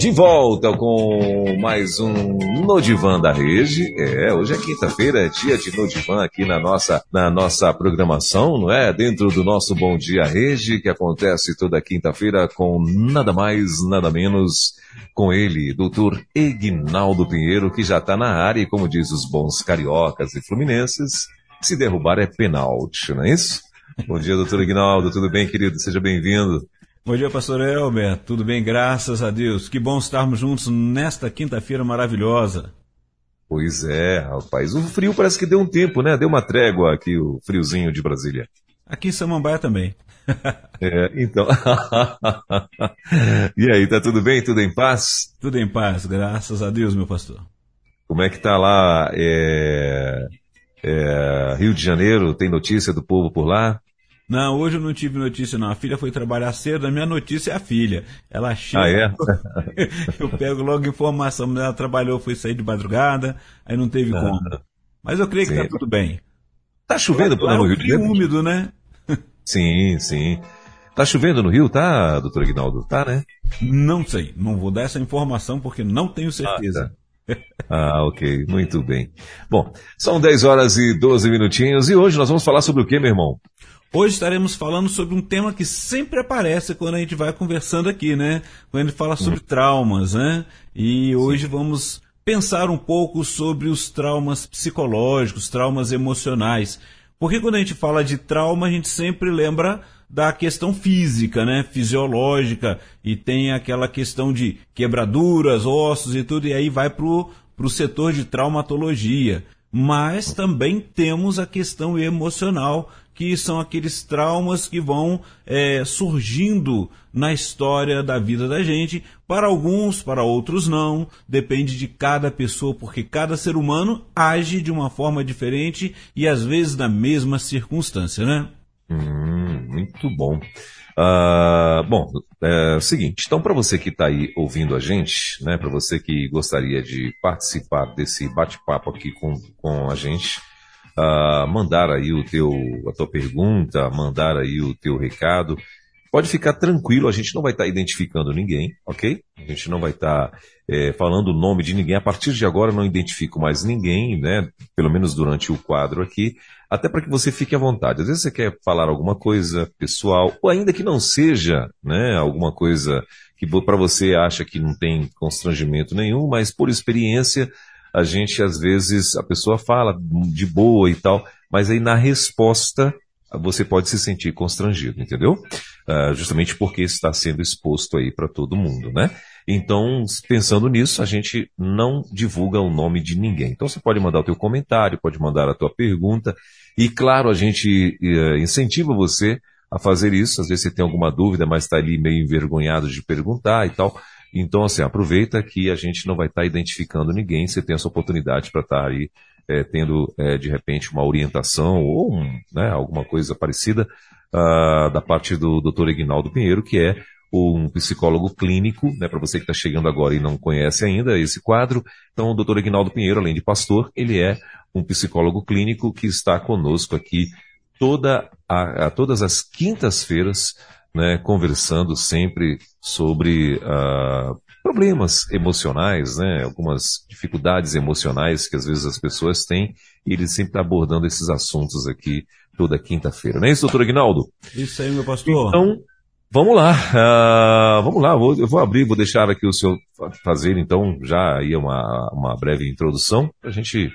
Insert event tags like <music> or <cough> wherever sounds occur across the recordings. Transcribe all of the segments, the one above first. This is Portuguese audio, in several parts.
De volta com mais um Nodivan da Rede. É, hoje é quinta-feira, é dia de Nodivan aqui na nossa, na nossa programação, não é? Dentro do nosso Bom Dia Rede, que acontece toda quinta-feira com nada mais, nada menos com ele, doutor Egnaldo Pinheiro, que já está na área e, como diz os bons cariocas e fluminenses, se derrubar é penalti, não é isso? Bom dia, doutor Egnaldo, tudo bem, querido? Seja bem-vindo. Bom dia, pastor Elber. Tudo bem? Graças a Deus. Que bom estarmos juntos nesta quinta-feira maravilhosa. Pois é, rapaz. O frio parece que deu um tempo, né? Deu uma trégua aqui, o friozinho de Brasília. Aqui em Samambaia também. <laughs> é, então. <laughs> e aí, tá tudo bem? Tudo em paz? Tudo em paz, graças a Deus, meu pastor. Como é que tá lá? É... É... Rio de Janeiro, tem notícia do povo por lá? Não, hoje eu não tive notícia não. A filha foi trabalhar cedo, a minha notícia é a filha. Ela chega. Ah, é? <laughs> eu pego logo informação. Ela trabalhou, foi sair de madrugada, aí não teve ah, como. Mas eu creio que tá tudo bem. Tá chovendo lá, no Rio de Janeiro? úmido, né? Sim, sim. Tá chovendo no Rio, tá, doutor Aguinaldo? Tá, né? Não sei. Não vou dar essa informação porque não tenho certeza. Ah, tá. Ah, ok, muito bem. Bom, são 10 horas e 12 minutinhos e hoje nós vamos falar sobre o que, meu irmão? Hoje estaremos falando sobre um tema que sempre aparece quando a gente vai conversando aqui, né? Quando a gente fala sobre traumas, né? E hoje Sim. vamos pensar um pouco sobre os traumas psicológicos, traumas emocionais. Porque quando a gente fala de trauma, a gente sempre lembra da questão física, né? Fisiológica, e tem aquela questão de quebraduras, ossos e tudo, e aí vai pro, pro setor de traumatologia. Mas também temos a questão emocional, que são aqueles traumas que vão é, surgindo na história da vida da gente. Para alguns, para outros não. Depende de cada pessoa, porque cada ser humano age de uma forma diferente e às vezes na mesma circunstância, né? Hum, muito bom. Uh, bom, é o seguinte, então para você que está aí ouvindo a gente, né, para você que gostaria de participar desse bate-papo aqui com, com a gente, uh, mandar aí o teu, a tua pergunta, mandar aí o teu recado. Pode ficar tranquilo, a gente não vai estar tá identificando ninguém, ok? A gente não vai estar tá, é, falando o nome de ninguém. A partir de agora não identifico mais ninguém, né? Pelo menos durante o quadro aqui, até para que você fique à vontade. Às vezes você quer falar alguma coisa pessoal, ou ainda que não seja, né? Alguma coisa que para você acha que não tem constrangimento nenhum, mas por experiência a gente às vezes, a pessoa fala de boa e tal, mas aí na resposta você pode se sentir constrangido, entendeu? Uh, justamente porque está sendo exposto aí para todo mundo, né? Então, pensando nisso, a gente não divulga o nome de ninguém. Então, você pode mandar o teu comentário, pode mandar a tua pergunta, e claro, a gente uh, incentiva você a fazer isso. Às vezes você tem alguma dúvida, mas está ali meio envergonhado de perguntar e tal. Então, assim, aproveita que a gente não vai estar tá identificando ninguém, você tem essa oportunidade para estar tá aí é, tendo, é, de repente, uma orientação ou um, né, alguma coisa parecida uh, da parte do Dr. Egnaldo Pinheiro, que é um psicólogo clínico, né, para você que está chegando agora e não conhece ainda esse quadro. Então, o Dr. Egnaldo Pinheiro, além de pastor, ele é um psicólogo clínico que está conosco aqui toda a, a todas as quintas-feiras né, conversando sempre sobre uh, problemas emocionais, né, algumas dificuldades emocionais que às vezes as pessoas têm, e ele sempre está abordando esses assuntos aqui toda quinta-feira. Não é isso, doutor Aguinaldo? Isso aí, meu pastor. Então, vamos lá, uh, vamos lá, vou, eu vou abrir, vou deixar aqui o senhor fazer, então, já aí uma, uma breve introdução, para a gente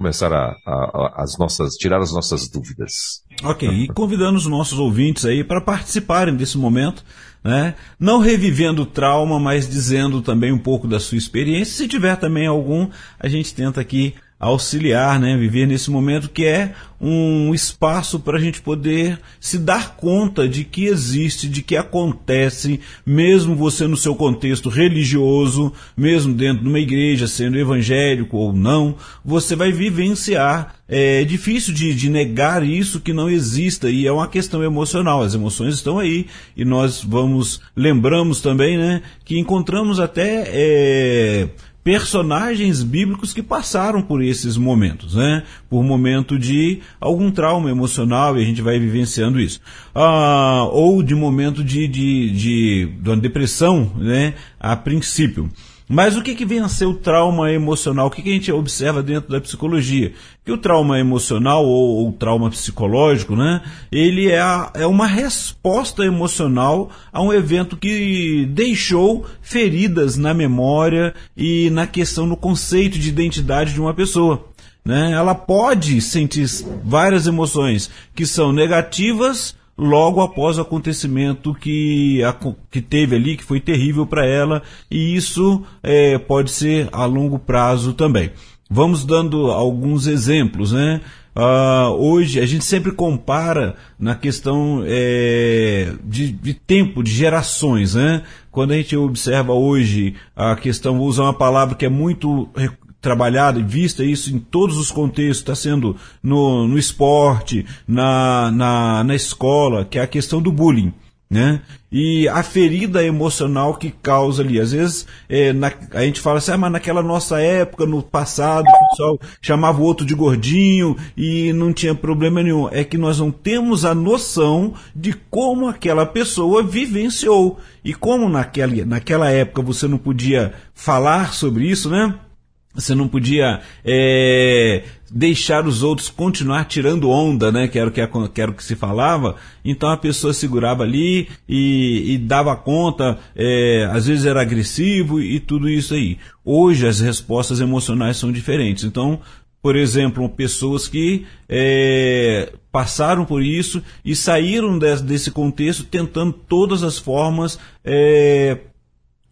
começar a, a, a, as nossas, tirar as nossas dúvidas. Ok, e convidando os nossos ouvintes aí para participarem desse momento, né? Não revivendo o trauma, mas dizendo também um pouco da sua experiência. Se tiver também algum, a gente tenta aqui auxiliar, né? Viver nesse momento que é um espaço para a gente poder se dar conta de que existe, de que acontece, mesmo você no seu contexto religioso, mesmo dentro de uma igreja, sendo evangélico ou não, você vai vivenciar. É difícil de, de negar isso que não exista e é uma questão emocional. As emoções estão aí e nós vamos, lembramos também, né, que encontramos até. É, personagens bíblicos que passaram por esses momentos, né? Por momento de algum trauma emocional e a gente vai vivenciando isso. Ah, ou de momento de, de, de, de uma depressão, né? A princípio. Mas o que, que vem a ser o trauma emocional? O que, que a gente observa dentro da psicologia? Que o trauma emocional ou o trauma psicológico, né? Ele é, a, é uma resposta emocional a um evento que deixou feridas na memória e na questão do conceito de identidade de uma pessoa. Né? Ela pode sentir várias emoções que são negativas logo após o acontecimento que, a, que teve ali, que foi terrível para ela, e isso é, pode ser a longo prazo também. Vamos dando alguns exemplos, né? Uh, hoje a gente sempre compara na questão é, de, de, tempo, de gerações, né? Quando a gente observa hoje a questão, vou usar uma palavra que é muito trabalhada e vista isso em todos os contextos, está sendo no, no esporte, na, na, na escola, que é a questão do bullying. Né? E a ferida emocional que causa ali. Às vezes é, na, a gente fala assim, ah, mas naquela nossa época, no passado, o pessoal chamava o outro de gordinho e não tinha problema nenhum. É que nós não temos a noção de como aquela pessoa vivenciou. E como naquela, naquela época você não podia falar sobre isso, né? Você não podia é, deixar os outros continuar tirando onda, né? Que era o que, que, era o que se falava. Então a pessoa segurava ali e, e dava conta, é, às vezes era agressivo e tudo isso aí. Hoje as respostas emocionais são diferentes. Então, por exemplo, pessoas que é, passaram por isso e saíram desse, desse contexto tentando todas as formas é,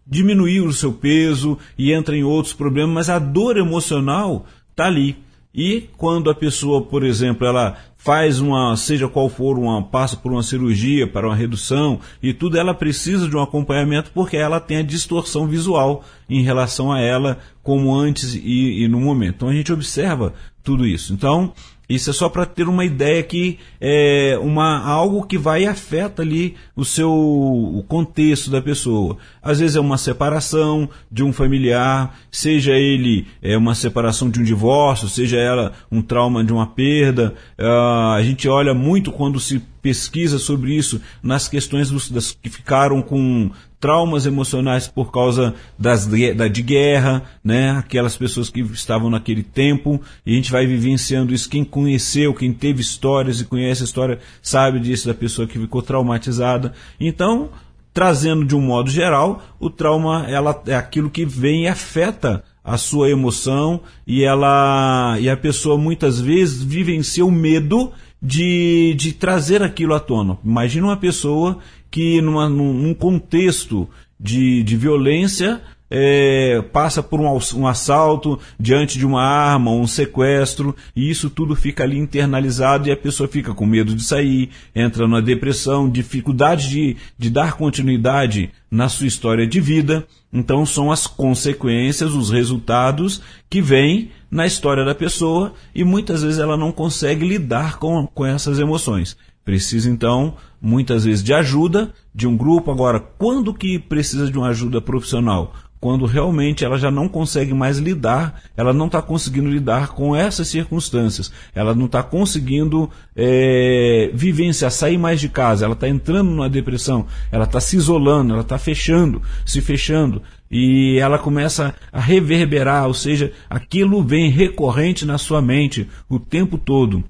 diminuir o seu peso e entra em outros problemas, mas a dor emocional está ali. E quando a pessoa, por exemplo, ela faz uma, seja qual for, uma passa por uma cirurgia para uma redução e tudo, ela precisa de um acompanhamento porque ela tem a distorção visual em relação a ela, como antes e, e no momento. Então a gente observa tudo isso. Então, isso é só para ter uma ideia que é uma, algo que vai e afeta ali o seu o contexto da pessoa. Às vezes é uma separação de um familiar, seja ele é uma separação de um divórcio, seja ela um trauma de uma perda. Uh, a gente olha muito quando se pesquisa sobre isso nas questões dos, das, que ficaram com traumas emocionais por causa das, da, de guerra, né? aquelas pessoas que estavam naquele tempo, e a gente vai vivenciando isso. Quem conheceu, quem teve histórias e conhece a história, sabe disso da pessoa que ficou traumatizada. Então, trazendo de um modo geral, o trauma ela é aquilo que vem e afeta a sua emoção e ela e a pessoa muitas vezes vivencia o medo de, de trazer aquilo à tona. Imagina uma pessoa que numa, num contexto de, de violência é, passa por um, um, assalto diante de uma arma, um sequestro, e isso tudo fica ali internalizado e a pessoa fica com medo de sair, entra numa depressão, dificuldade de, de dar continuidade na sua história de vida. Então são as consequências, os resultados que vêm na história da pessoa e muitas vezes ela não consegue lidar com, com essas emoções. Precisa então muitas vezes de ajuda de um grupo. Agora, quando que precisa de uma ajuda profissional? Quando realmente ela já não consegue mais lidar, ela não está conseguindo lidar com essas circunstâncias, ela não está conseguindo é, vivenciar, sair mais de casa, ela está entrando numa depressão, ela está se isolando, ela está fechando, se fechando, e ela começa a reverberar, ou seja, aquilo vem recorrente na sua mente o tempo todo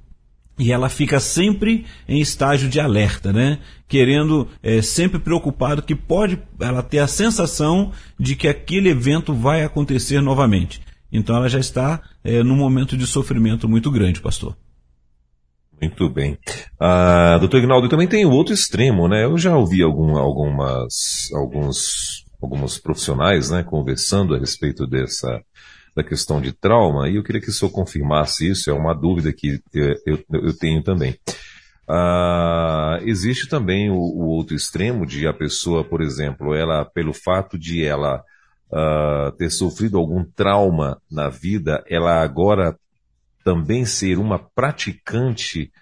e ela fica sempre em estágio de alerta, né? Querendo, é, sempre preocupado que pode ela ter a sensação de que aquele evento vai acontecer novamente. Então ela já está é, num momento de sofrimento muito grande, pastor. Muito bem. Ah, doutor Ignaldo, também tem o outro extremo, né? Eu já ouvi algum, algumas, alguns, alguns profissionais né, conversando a respeito dessa, da questão de trauma, e eu queria que o senhor confirmasse isso, é uma dúvida que eu, eu, tenho também. Ah, existe também o, o, outro extremo de a pessoa, por exemplo, ela, pelo fato de ela ah, ter sofrido algum trauma na vida, ela agora também ser uma praticante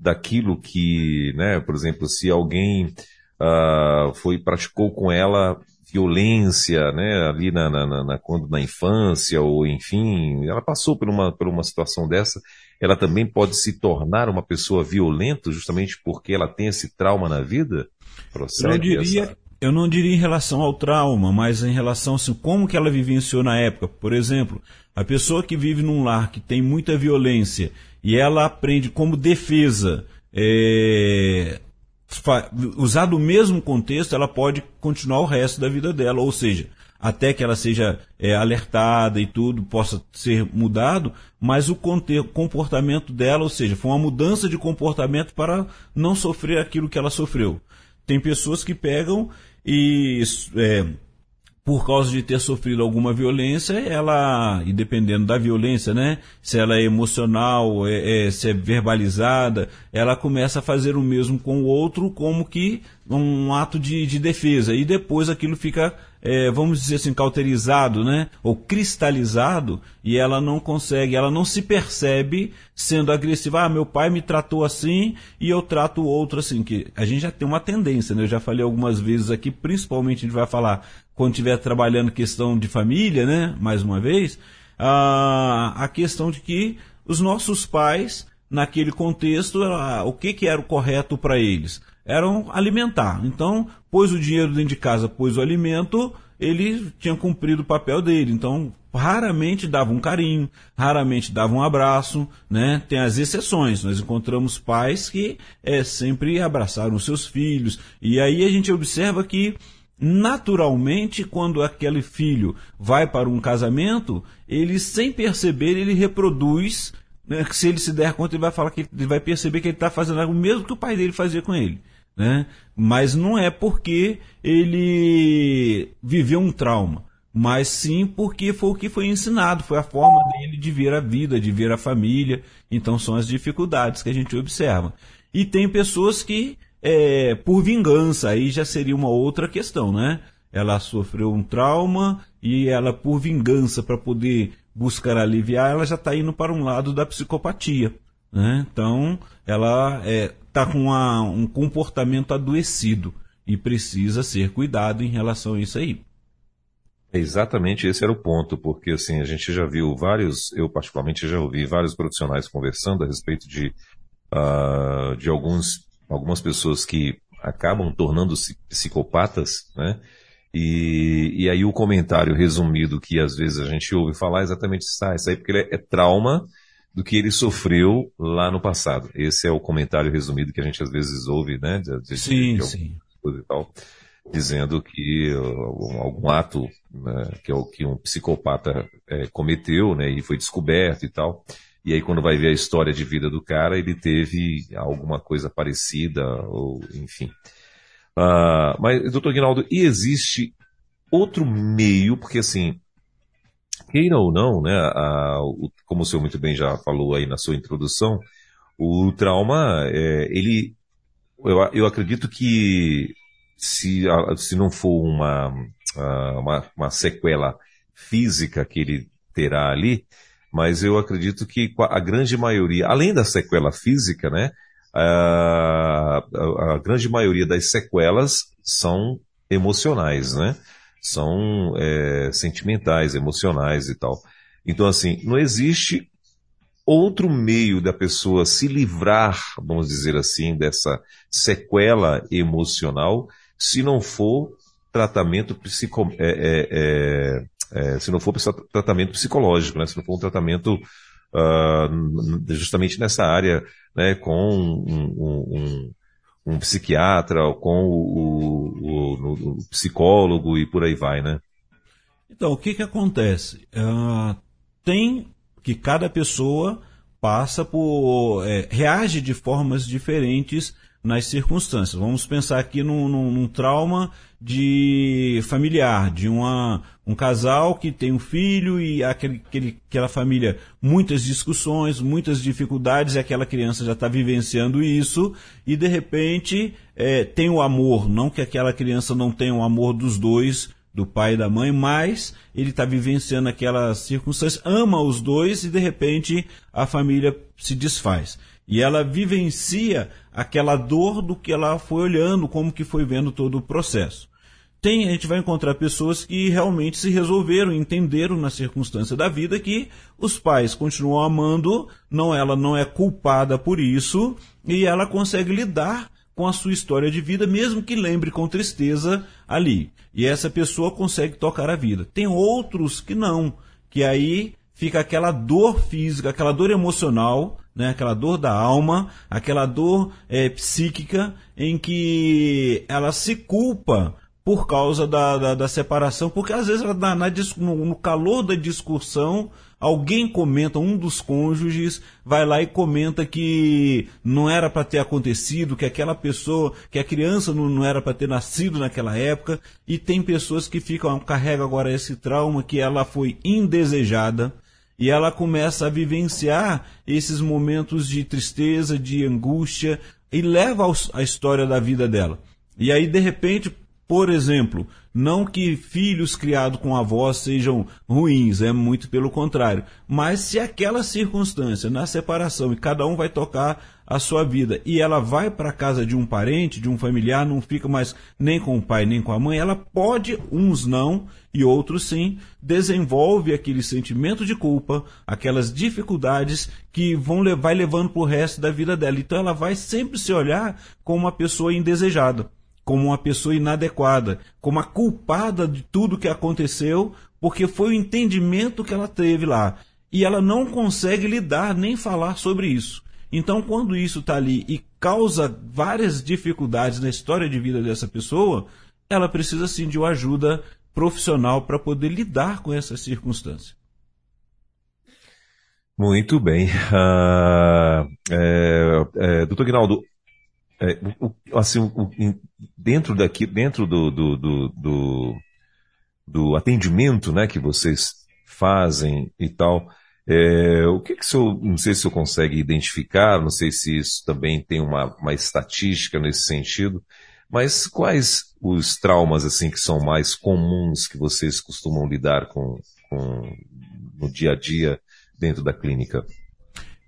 daquilo que, né, por exemplo, se alguém uh, foi praticou com ela violência, né, ali na, na, na, quando na infância ou enfim, ela passou por uma, por uma situação dessa, ela também pode se tornar uma pessoa violenta justamente porque ela tem esse trauma na vida? Procede eu diria, essa... eu não diria em relação ao trauma, mas em relação assim, como que ela vivenciou na época. Por exemplo, a pessoa que vive num lar que tem muita violência e ela aprende como defesa é, usar do mesmo contexto, ela pode continuar o resto da vida dela, ou seja, até que ela seja é, alertada e tudo possa ser mudado, mas o comportamento dela, ou seja, foi uma mudança de comportamento para não sofrer aquilo que ela sofreu. Tem pessoas que pegam e é, por causa de ter sofrido alguma violência, ela, e dependendo da violência, né? Se ela é emocional, é, é, se é verbalizada, ela começa a fazer o mesmo com o outro como que um ato de, de defesa. E depois aquilo fica é, vamos dizer assim, cauterizado, né? Ou cristalizado, e ela não consegue, ela não se percebe sendo agressiva. Ah, meu pai me tratou assim e eu trato o outro assim. Que a gente já tem uma tendência, né? Eu já falei algumas vezes aqui, principalmente a gente vai falar quando estiver trabalhando questão de família, né? Mais uma vez, a, a questão de que os nossos pais, naquele contexto, o que, que era o correto para eles? eram alimentar. Então, pôs o dinheiro dentro de casa, pôs o alimento, ele tinha cumprido o papel dele. Então, raramente dava um carinho, raramente dava um abraço, né? Tem as exceções. Nós encontramos pais que é, sempre abraçaram seus filhos. E aí a gente observa que naturalmente, quando aquele filho vai para um casamento, ele sem perceber, ele reproduz, né, se ele se der conta, ele vai falar que ele vai perceber que ele está fazendo o mesmo que o pai dele fazia com ele né? Mas não é porque ele viveu um trauma, mas sim porque foi o que foi ensinado, foi a forma dele de ver a vida, de ver a família. Então são as dificuldades que a gente observa. E tem pessoas que, é, por vingança, aí já seria uma outra questão, né? Ela sofreu um trauma e ela, por vingança, para poder buscar aliviar, ela já está indo para um lado da psicopatia. Né? Então, ela é, está com uma, um comportamento adoecido e precisa ser cuidado em relação a isso aí. Exatamente esse era o ponto, porque assim, a gente já viu vários, eu particularmente já ouvi vários profissionais conversando a respeito de, uh, de alguns, algumas pessoas que acabam tornando-se psicopatas, né? E, e aí o comentário resumido que às vezes a gente ouve falar é exatamente isso, ah, isso aí porque é, é trauma do que ele sofreu lá no passado. Esse é o comentário resumido que a gente às vezes ouve, né? De, de, sim, de, sim. E tal, dizendo que uh, algum ato né, que é que um psicopata é, cometeu, né? E foi descoberto e tal. E aí quando vai ver a história de vida do cara, ele teve alguma coisa parecida, ou enfim. Uh, mas, doutor Guinaldo, e existe outro meio, porque assim, queira ou não, né, a, o, como o senhor muito bem já falou aí na sua introdução, o trauma, é, ele, eu, eu acredito que se, se não for uma, uma, uma sequela física que ele terá ali, mas eu acredito que a grande maioria, além da sequela física, né, a, a, grande maioria das sequelas são emocionais, né? são é, sentimentais, emocionais e tal. Então, assim, não existe outro meio da pessoa se livrar, vamos dizer assim, dessa sequela emocional, se não for tratamento psico, é, é, é, se não for tratamento psicológico, né? se não for um tratamento uh, justamente nessa área, né, com um, um, um psiquiatra, com o, o, o, psicólogo e por aí vai, né? Então, o que, que acontece? Uh, tem que cada pessoa passa por. É, reage de formas diferentes nas circunstâncias. Vamos pensar aqui num, num, num trauma de familiar, de uma, um casal que tem um filho e aquele, aquele, aquela família, muitas discussões, muitas dificuldades, e aquela criança já está vivenciando isso, e de repente é, tem o amor, não que aquela criança não tenha o amor dos dois, do pai e da mãe, mas ele está vivenciando aquelas circunstâncias, ama os dois e de repente a família se desfaz. E ela vivencia aquela dor do que ela foi olhando, como que foi vendo todo o processo. Tem, a gente vai encontrar pessoas que realmente se resolveram, entenderam na circunstância da vida que os pais continuam amando, não ela não é culpada por isso e ela consegue lidar com a sua história de vida, mesmo que lembre com tristeza ali. E essa pessoa consegue tocar a vida. Tem outros que não, que aí fica aquela dor física, aquela dor emocional, né, aquela dor da alma, aquela dor é, psíquica, em que ela se culpa por causa da, da, da separação, porque às vezes na, na, no, calor da discussão alguém comenta, um dos cônjuges vai lá e comenta que não era para ter acontecido, que aquela pessoa, que a criança não, não era para ter nascido naquela época, e tem pessoas que ficam, carregam agora esse trauma que ela foi indesejada, e ela começa a vivenciar esses momentos de tristeza, de angústia, e leva a história da vida dela. E aí, de repente, por exemplo, não que filhos criados com avós sejam ruins, é muito pelo contrário. Mas se aquela circunstância na separação e cada um vai tocar a sua vida e ela vai para a casa de um parente, de um familiar, não fica mais nem com o pai nem com a mãe, ela pode, uns não e outros sim, desenvolve aquele sentimento de culpa, aquelas dificuldades que vão vai levando para o resto da vida dela. Então ela vai sempre se olhar como uma pessoa indesejada, como uma pessoa inadequada, como a culpada de tudo que aconteceu, porque foi o entendimento que ela teve lá. E ela não consegue lidar nem falar sobre isso. Então, quando isso está ali e causa várias dificuldades na história de vida dessa pessoa, ela precisa sim de uma ajuda profissional para poder lidar com essa circunstância. Muito bem. Uh, é, é, doutor Guinaldo, é, o, assim, o, dentro daqui, dentro do, do, do, do, do atendimento né, que vocês fazem e tal, é, o que, que o senhor, não sei se o senhor consegue identificar, não sei se isso também tem uma, uma estatística nesse sentido, mas quais os traumas assim que são mais comuns que vocês costumam lidar com, com no dia a dia dentro da clínica?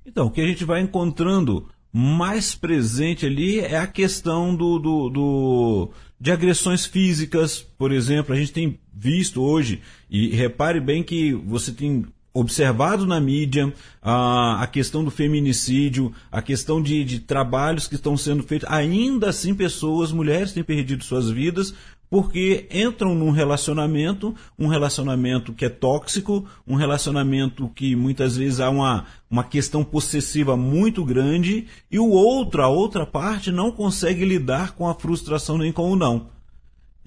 Então, o que a gente vai encontrando mais presente ali é a questão do, do, do, de agressões físicas, por exemplo. A gente tem visto hoje, e repare bem que você tem observado na mídia a, a questão do feminicídio, a questão de, de trabalhos que estão sendo feitos. Ainda assim, pessoas, mulheres têm perdido suas vidas porque entram num relacionamento, um relacionamento que é tóxico, um relacionamento que muitas vezes há uma, uma questão possessiva muito grande, e o outro, a outra parte, não consegue lidar com a frustração nem com o não.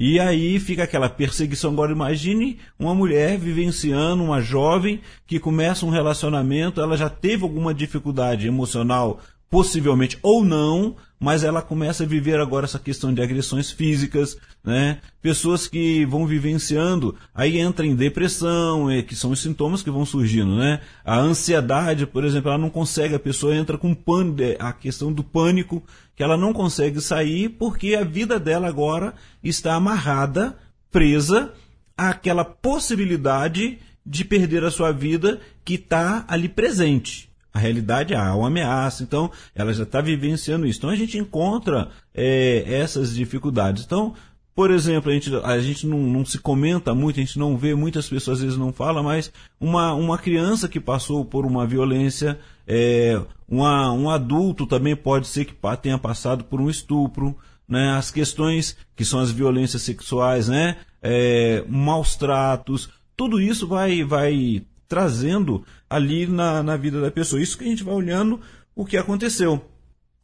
E aí fica aquela perseguição. Agora imagine uma mulher vivenciando, uma jovem que começa um relacionamento, ela já teve alguma dificuldade emocional, possivelmente ou não, mas ela começa a viver agora essa questão de agressões físicas, né? Pessoas que vão vivenciando, aí entra em depressão, é, que são os sintomas que vão surgindo, né? A ansiedade, por exemplo, ela não consegue, a pessoa entra com pânico, é, a questão do pânico, que ela não consegue sair porque a vida dela agora está amarrada, presa àquela possibilidade de perder a sua vida que está ali presente. A realidade há uma ameaça, então ela já está vivenciando isso. Então a gente encontra é, essas dificuldades. Então, por exemplo, a gente, a gente não, não, se comenta muito, a gente não vê, muitas pessoas às vezes não falam, mas uma, uma criança que passou por uma violência, é, uma, um adulto também pode ser que tenha passado por um estupro, né, as questões que são as violências sexuais, né, é, maus tratos, tudo isso vai, vai trazendo ali na, na vida da pessoa. Isso que a gente vai olhando o que aconteceu.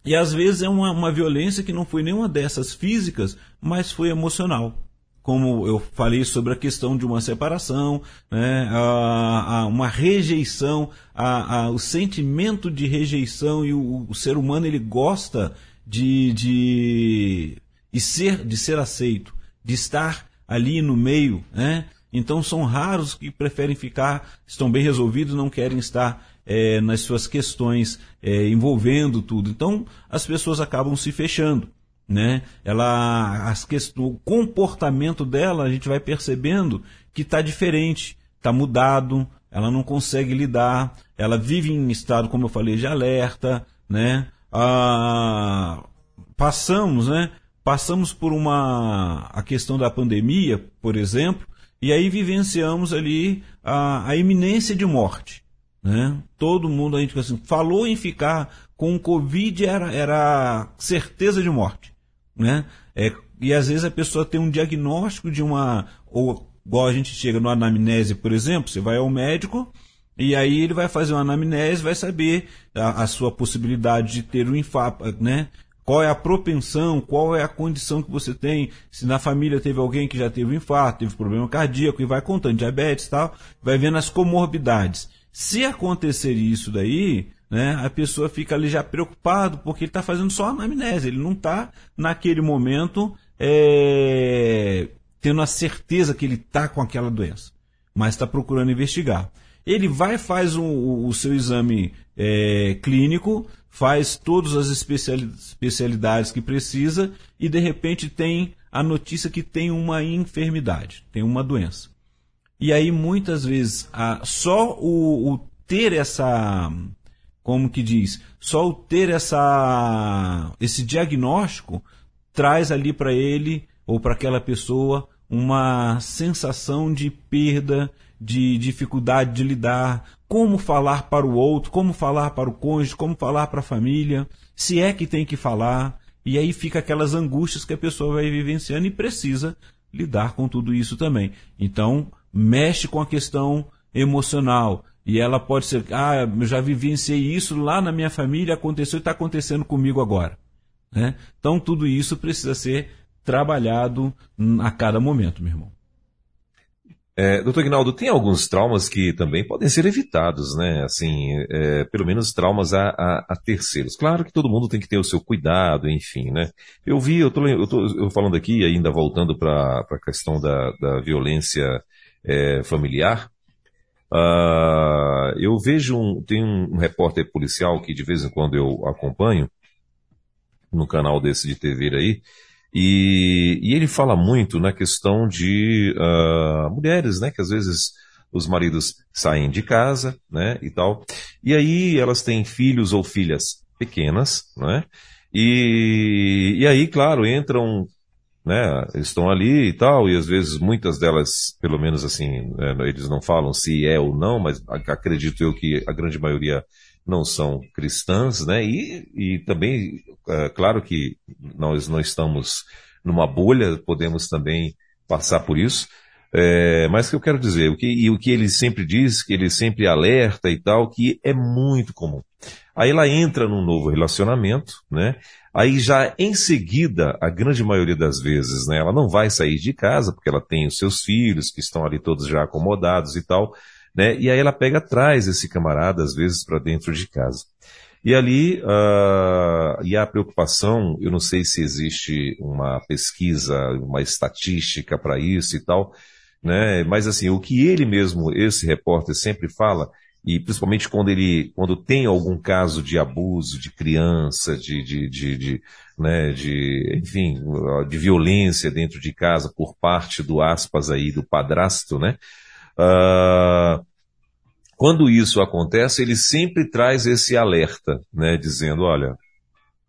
E às vezes é uma, uma violência que não foi nenhuma dessas físicas, mas foi emocional. Como eu falei sobre a questão de uma separação, né, a, a uma rejeição, a, a, o sentimento de rejeição e o, o ser humano ele gosta de, de, de, ser, de ser aceito, de estar ali no meio, né? Então são raros que preferem ficar, estão bem resolvidos, não querem estar é, nas suas questões é, envolvendo tudo. Então as pessoas acabam se fechando. Né? Ela, as questões, o comportamento dela a gente vai percebendo que está diferente, está mudado, ela não consegue lidar, ela vive em estado, como eu falei, de alerta, né? Ah, passamos, né? Passamos por uma a questão da pandemia, por exemplo, e aí vivenciamos ali a, a iminência de morte. Né? Todo mundo, a gente assim, falou em ficar com o Covid, era, era certeza de morte. Né? É, e às vezes a pessoa tem um diagnóstico de uma. Ou igual a gente chega no anamnese, por exemplo, você vai ao médico e aí ele vai fazer uma anamnese, vai saber a, a sua possibilidade de ter um infarto, né? Qual é a propensão, qual é a condição que você tem, se na família teve alguém que já teve um infarto, teve problema cardíaco, e vai contando diabetes e tal, vai vendo as comorbidades. Se acontecer isso daí, né, a pessoa fica ali já preocupado, porque ele está fazendo só anamnese, ele não está naquele momento é, tendo a certeza que ele está com aquela doença, mas está procurando investigar. Ele vai faz o seu exame é, clínico, faz todas as especialidades que precisa e de repente tem a notícia que tem uma enfermidade, tem uma doença. E aí muitas vezes a, só o, o ter essa, como que diz, só o ter essa, esse diagnóstico traz ali para ele ou para aquela pessoa uma sensação de perda, de dificuldade de lidar, como falar para o outro, como falar para o cônjuge, como falar para a família, se é que tem que falar, e aí fica aquelas angústias que a pessoa vai vivenciando e precisa lidar com tudo isso também. Então, mexe com a questão emocional. E ela pode ser, ah, eu já vivenciei isso lá na minha família, aconteceu e está acontecendo comigo agora. Né? Então, tudo isso precisa ser trabalhado a cada momento, meu irmão. É, doutor Ignaldo, tem alguns traumas que também podem ser evitados, né? Assim, é, pelo menos traumas a, a, a, terceiros. Claro que todo mundo tem que ter o seu cuidado, enfim, né? Eu vi, eu tô, eu tô eu falando aqui, ainda voltando para a questão da, da violência é, familiar, uh, eu vejo, um, tem um, repórter policial que de vez em quando eu acompanho, no canal desse de TV aí, e, e ele fala muito na questão de uh, mulheres, né? Que às vezes os maridos saem de casa, né? E tal. E aí elas têm filhos ou filhas pequenas, né? E, e aí, claro, entram, né? Estão ali e tal, e às vezes muitas delas, pelo menos assim, né, eles não falam se é ou não, mas acredito eu que a grande maioria não são cristãs, né? E, e também, é, claro que nós não estamos numa bolha, podemos também passar por isso. É, mas que eu quero dizer, o que, e o que ele sempre diz, que ele sempre alerta e tal, que é muito comum. Aí ela entra num novo relacionamento, né? Aí já em seguida, a grande maioria das vezes, né? Ela não vai sair de casa, porque ela tem os seus filhos que estão ali todos já acomodados e tal né? E aí ela pega atrás esse camarada, às vezes, para dentro de casa. E ali, uh, e a preocupação, eu não sei se existe uma pesquisa, uma estatística para isso e tal, né? Mas assim, o que ele mesmo, esse repórter sempre fala, e principalmente quando ele, quando tem algum caso de abuso de criança, de, de, de, de, né, de, enfim, de violência dentro de casa por parte do aspas aí, do padrasto, né? Uh, quando isso acontece, ele sempre traz esse alerta, né, dizendo, olha,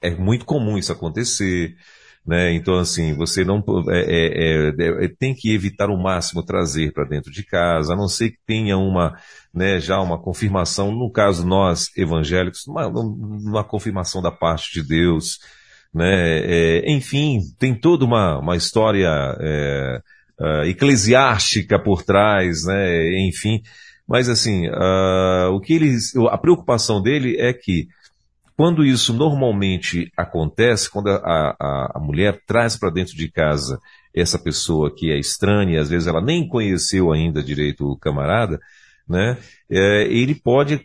é muito comum isso acontecer, né? Então assim, você não é, é, é, é tem que evitar o máximo trazer para dentro de casa, a não ser que tenha uma, né, já uma confirmação, no caso nós evangélicos, uma, uma confirmação da parte de Deus, né? É, enfim, tem toda uma, uma história é, eclesiástica por trás, né? Enfim, mas assim, uh, o que eles, a preocupação dele é que quando isso normalmente acontece, quando a, a, a mulher traz para dentro de casa essa pessoa que é estranha, às vezes ela nem conheceu ainda direito o camarada, né? É, ele pode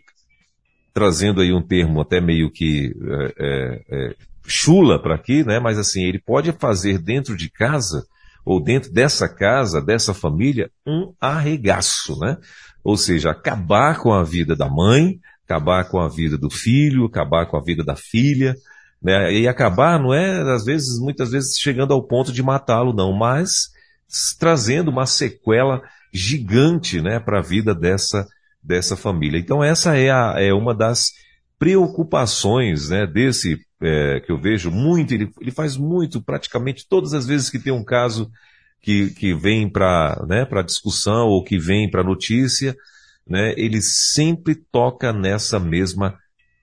trazendo aí um termo até meio que é, é, é chula para aqui, né? Mas assim, ele pode fazer dentro de casa ou dentro dessa casa, dessa família, um arregaço, né? Ou seja, acabar com a vida da mãe, acabar com a vida do filho, acabar com a vida da filha, né? E acabar não é, às vezes, muitas vezes chegando ao ponto de matá-lo, não, mas trazendo uma sequela gigante, né, para a vida dessa dessa família. Então essa é, a, é uma das preocupações, né, desse é, que eu vejo muito, ele, ele faz muito, praticamente todas as vezes que tem um caso que, que vem para né, discussão ou que vem para notícia, né, ele sempre toca nessa mesma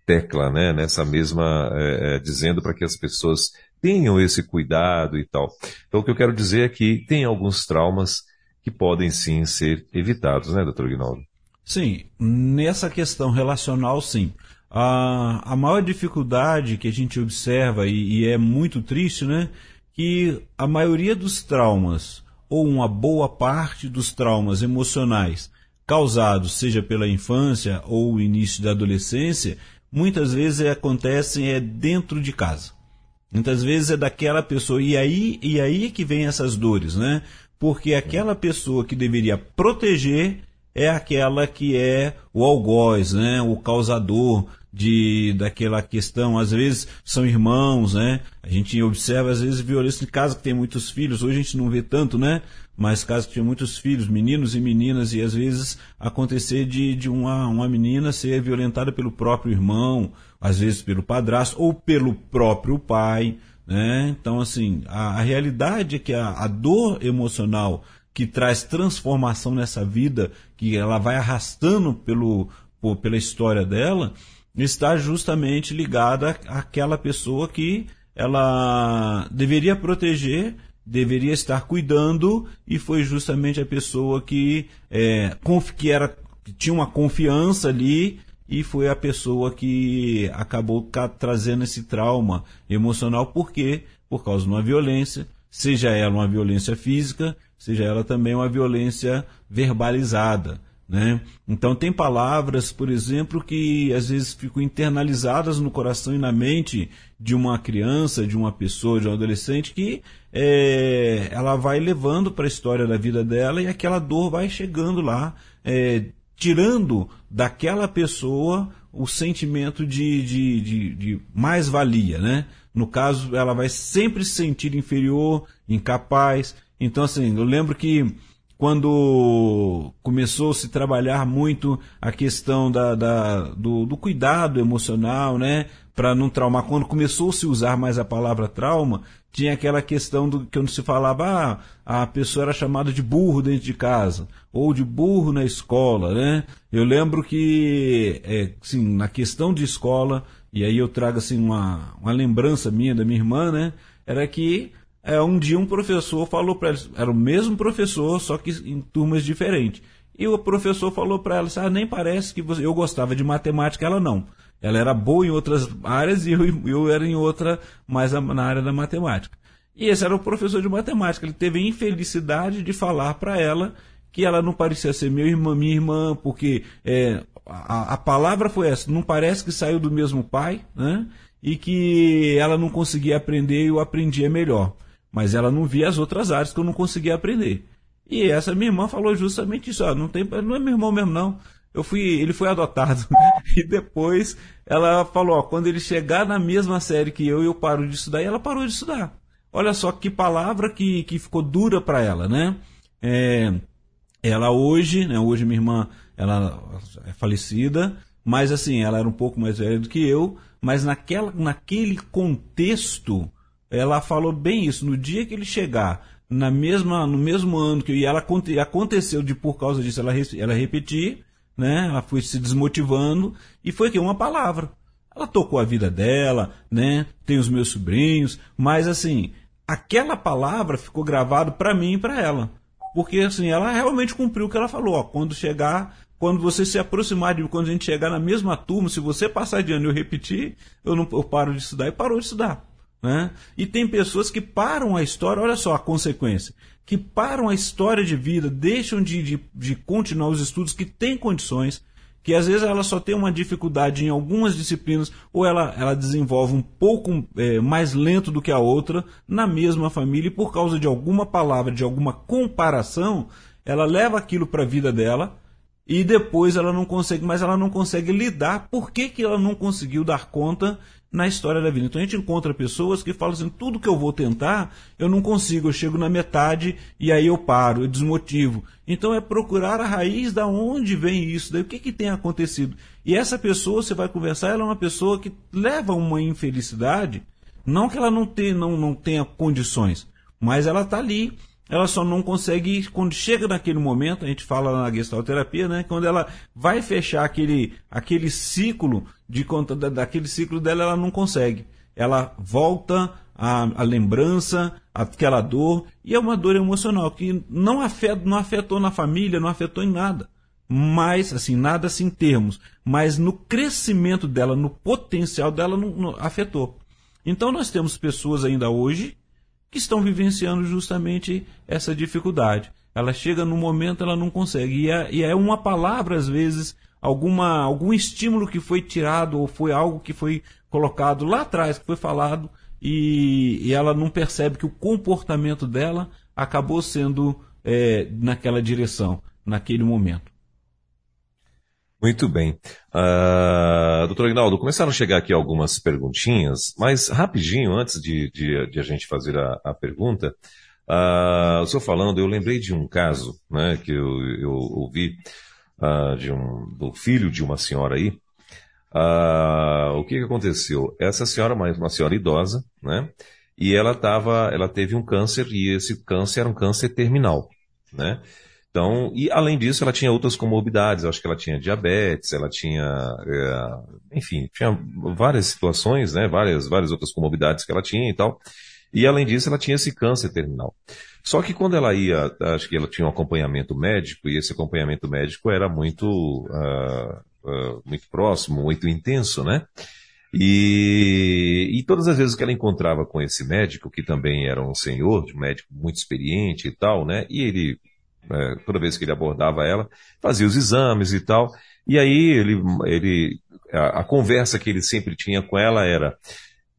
tecla, né, nessa mesma, é, é, dizendo para que as pessoas tenham esse cuidado e tal. Então o que eu quero dizer é que tem alguns traumas que podem sim ser evitados, né, doutor Guinaldo? Sim, nessa questão relacional, sim. A, a maior dificuldade que a gente observa, e, e é muito triste, né? Que a maioria dos traumas, ou uma boa parte dos traumas emocionais causados, seja pela infância ou o início da adolescência, muitas vezes acontecem é dentro de casa. Muitas vezes é daquela pessoa, e aí, e aí que vem essas dores, né? Porque aquela pessoa que deveria proteger é aquela que é o algoz, né? O causador, de daquela questão, às vezes são irmãos, né? A gente observa às vezes violência em casa que tem muitos filhos, hoje a gente não vê tanto, né? Mas casos que tinha muitos filhos, meninos e meninas, e às vezes acontecer de, de uma, uma menina ser violentada pelo próprio irmão, às vezes pelo padrasto ou pelo próprio pai, né? Então, assim, a, a realidade é que a, a dor emocional que traz transformação nessa vida, que ela vai arrastando pelo, por, pela história dela, está justamente ligada àquela pessoa que ela deveria proteger, deveria estar cuidando e foi justamente a pessoa que, é, que, era, que tinha uma confiança ali e foi a pessoa que acabou trazendo esse trauma emocional. Por quê? Por causa de uma violência, seja ela uma violência física, seja ela também uma violência verbalizada. Né? Então tem palavras, por exemplo, que às vezes ficam internalizadas no coração e na mente de uma criança, de uma pessoa, de um adolescente, que é, ela vai levando para a história da vida dela e aquela dor vai chegando lá, é, tirando daquela pessoa o sentimento de, de, de, de mais-valia. Né? No caso, ela vai sempre se sentir inferior, incapaz. Então, assim, eu lembro que quando começou a se trabalhar muito a questão da, da do, do, cuidado emocional, né, para não traumar, quando começou a se usar mais a palavra trauma, tinha aquela questão do que se falava, ah, a pessoa era chamada de burro dentro de casa, ou de burro na escola, né? Eu lembro que, é, assim, na questão de escola, e aí eu trago assim uma, uma lembrança minha da minha irmã, né, era que é, um dia um professor falou para eles, era o mesmo professor, só que em turmas diferentes. E o professor falou para ela, ah, nem parece que você... eu gostava de matemática, ela não. Ela era boa em outras áreas e eu, eu era em outra, mais na área da matemática. E esse era o professor de matemática. Ele teve a infelicidade de falar para ela que ela não parecia ser meu irmã, minha irmã, porque é, a, a, palavra foi essa, não parece que saiu do mesmo pai, né? E que ela não conseguia aprender e eu aprendia melhor mas ela não via as outras áreas que eu não conseguia aprender. E essa minha irmã falou justamente isso, ó, não tem, não é meu irmão mesmo não. Eu fui, ele foi adotado. <laughs> e depois ela falou, ó, quando ele chegar na mesma série que eu, eu paro de estudar, e ela parou de estudar. Olha só que palavra que, que ficou dura para ela, né? É, ela hoje, né, hoje minha irmã, ela é falecida, mas assim, ela era um pouco mais velha do que eu, mas naquela, naquele contexto, ela falou bem isso. No dia que ele chegar na mesma, no mesmo ano que e ela aconteceu de por causa disso ela, ela repetir, né? Ela foi se desmotivando e foi que uma palavra. Ela tocou a vida dela, né? Tem os meus sobrinhos, mas assim, aquela palavra ficou gravado para mim e para ela. Porque assim, ela realmente cumpriu o que ela falou, ó, quando chegar, quando você se aproximar de quando a gente chegar na mesma turma, se você passar de ano e eu repetir, eu não eu paro de estudar e parou de estudar. Né? E tem pessoas que param a história, olha só a consequência, que param a história de vida, deixam de, de, de continuar os estudos, que têm condições, que às vezes ela só tem uma dificuldade em algumas disciplinas, ou ela, ela desenvolve um pouco é, mais lento do que a outra na mesma família, e por causa de alguma palavra, de alguma comparação, ela leva aquilo para a vida dela e depois ela não consegue, mas ela não consegue lidar. Por que, que ela não conseguiu dar conta na história da vida? Então a gente encontra pessoas que falam assim: tudo que eu vou tentar, eu não consigo, eu chego na metade e aí eu paro, eu desmotivo. Então é procurar a raiz da onde vem isso, daí o que, que tem acontecido. E essa pessoa, você vai conversar, ela é uma pessoa que leva uma infelicidade, não que ela não, tenha, não, não tenha condições, mas ela está ali ela só não consegue, quando chega naquele momento, a gente fala na gestalterapia, né? Quando ela vai fechar aquele, aquele ciclo de conta daquele ciclo dela, ela não consegue. Ela volta a, a lembrança, aquela dor, e é uma dor emocional que não, afeta, não afetou na família, não afetou em nada. Mas, assim, nada assim termos, mas no crescimento dela, no potencial dela, não, não afetou. Então nós temos pessoas ainda hoje que estão vivenciando justamente essa dificuldade. Ela chega no momento, ela não consegue. E é, e é, uma palavra, às vezes, alguma, algum estímulo que foi tirado ou foi algo que foi colocado lá atrás, que foi falado, e, e ela não percebe que o comportamento dela acabou sendo é, naquela direção, naquele momento. Muito bem. Uh, doutor Ignaldo, começaram a chegar aqui algumas perguntinhas, mas rapidinho, antes de, de, de a gente fazer a, a pergunta, uh, o senhor falando, eu lembrei de um caso né, que eu, eu ouvi uh, de um, do filho de uma senhora aí. Uh, o que, que aconteceu? Essa senhora, uma, uma senhora idosa, né? E ela tava, ela teve um câncer e esse câncer era um câncer terminal, né? Então, e além disso, ela tinha outras comorbidades. Eu acho que ela tinha diabetes, ela tinha, é, enfim, tinha várias situações, né? Várias, várias outras comorbidades que ela tinha e tal. E além disso, ela tinha esse câncer terminal. Só que quando ela ia, acho que ela tinha um acompanhamento médico, e esse acompanhamento médico era muito, uh, uh, muito próximo, muito intenso, né? E, e, todas as vezes que ela encontrava com esse médico, que também era um senhor, um médico muito experiente e tal, né? E ele é, toda vez que ele abordava ela, fazia os exames e tal. E aí ele, ele a, a conversa que ele sempre tinha com ela era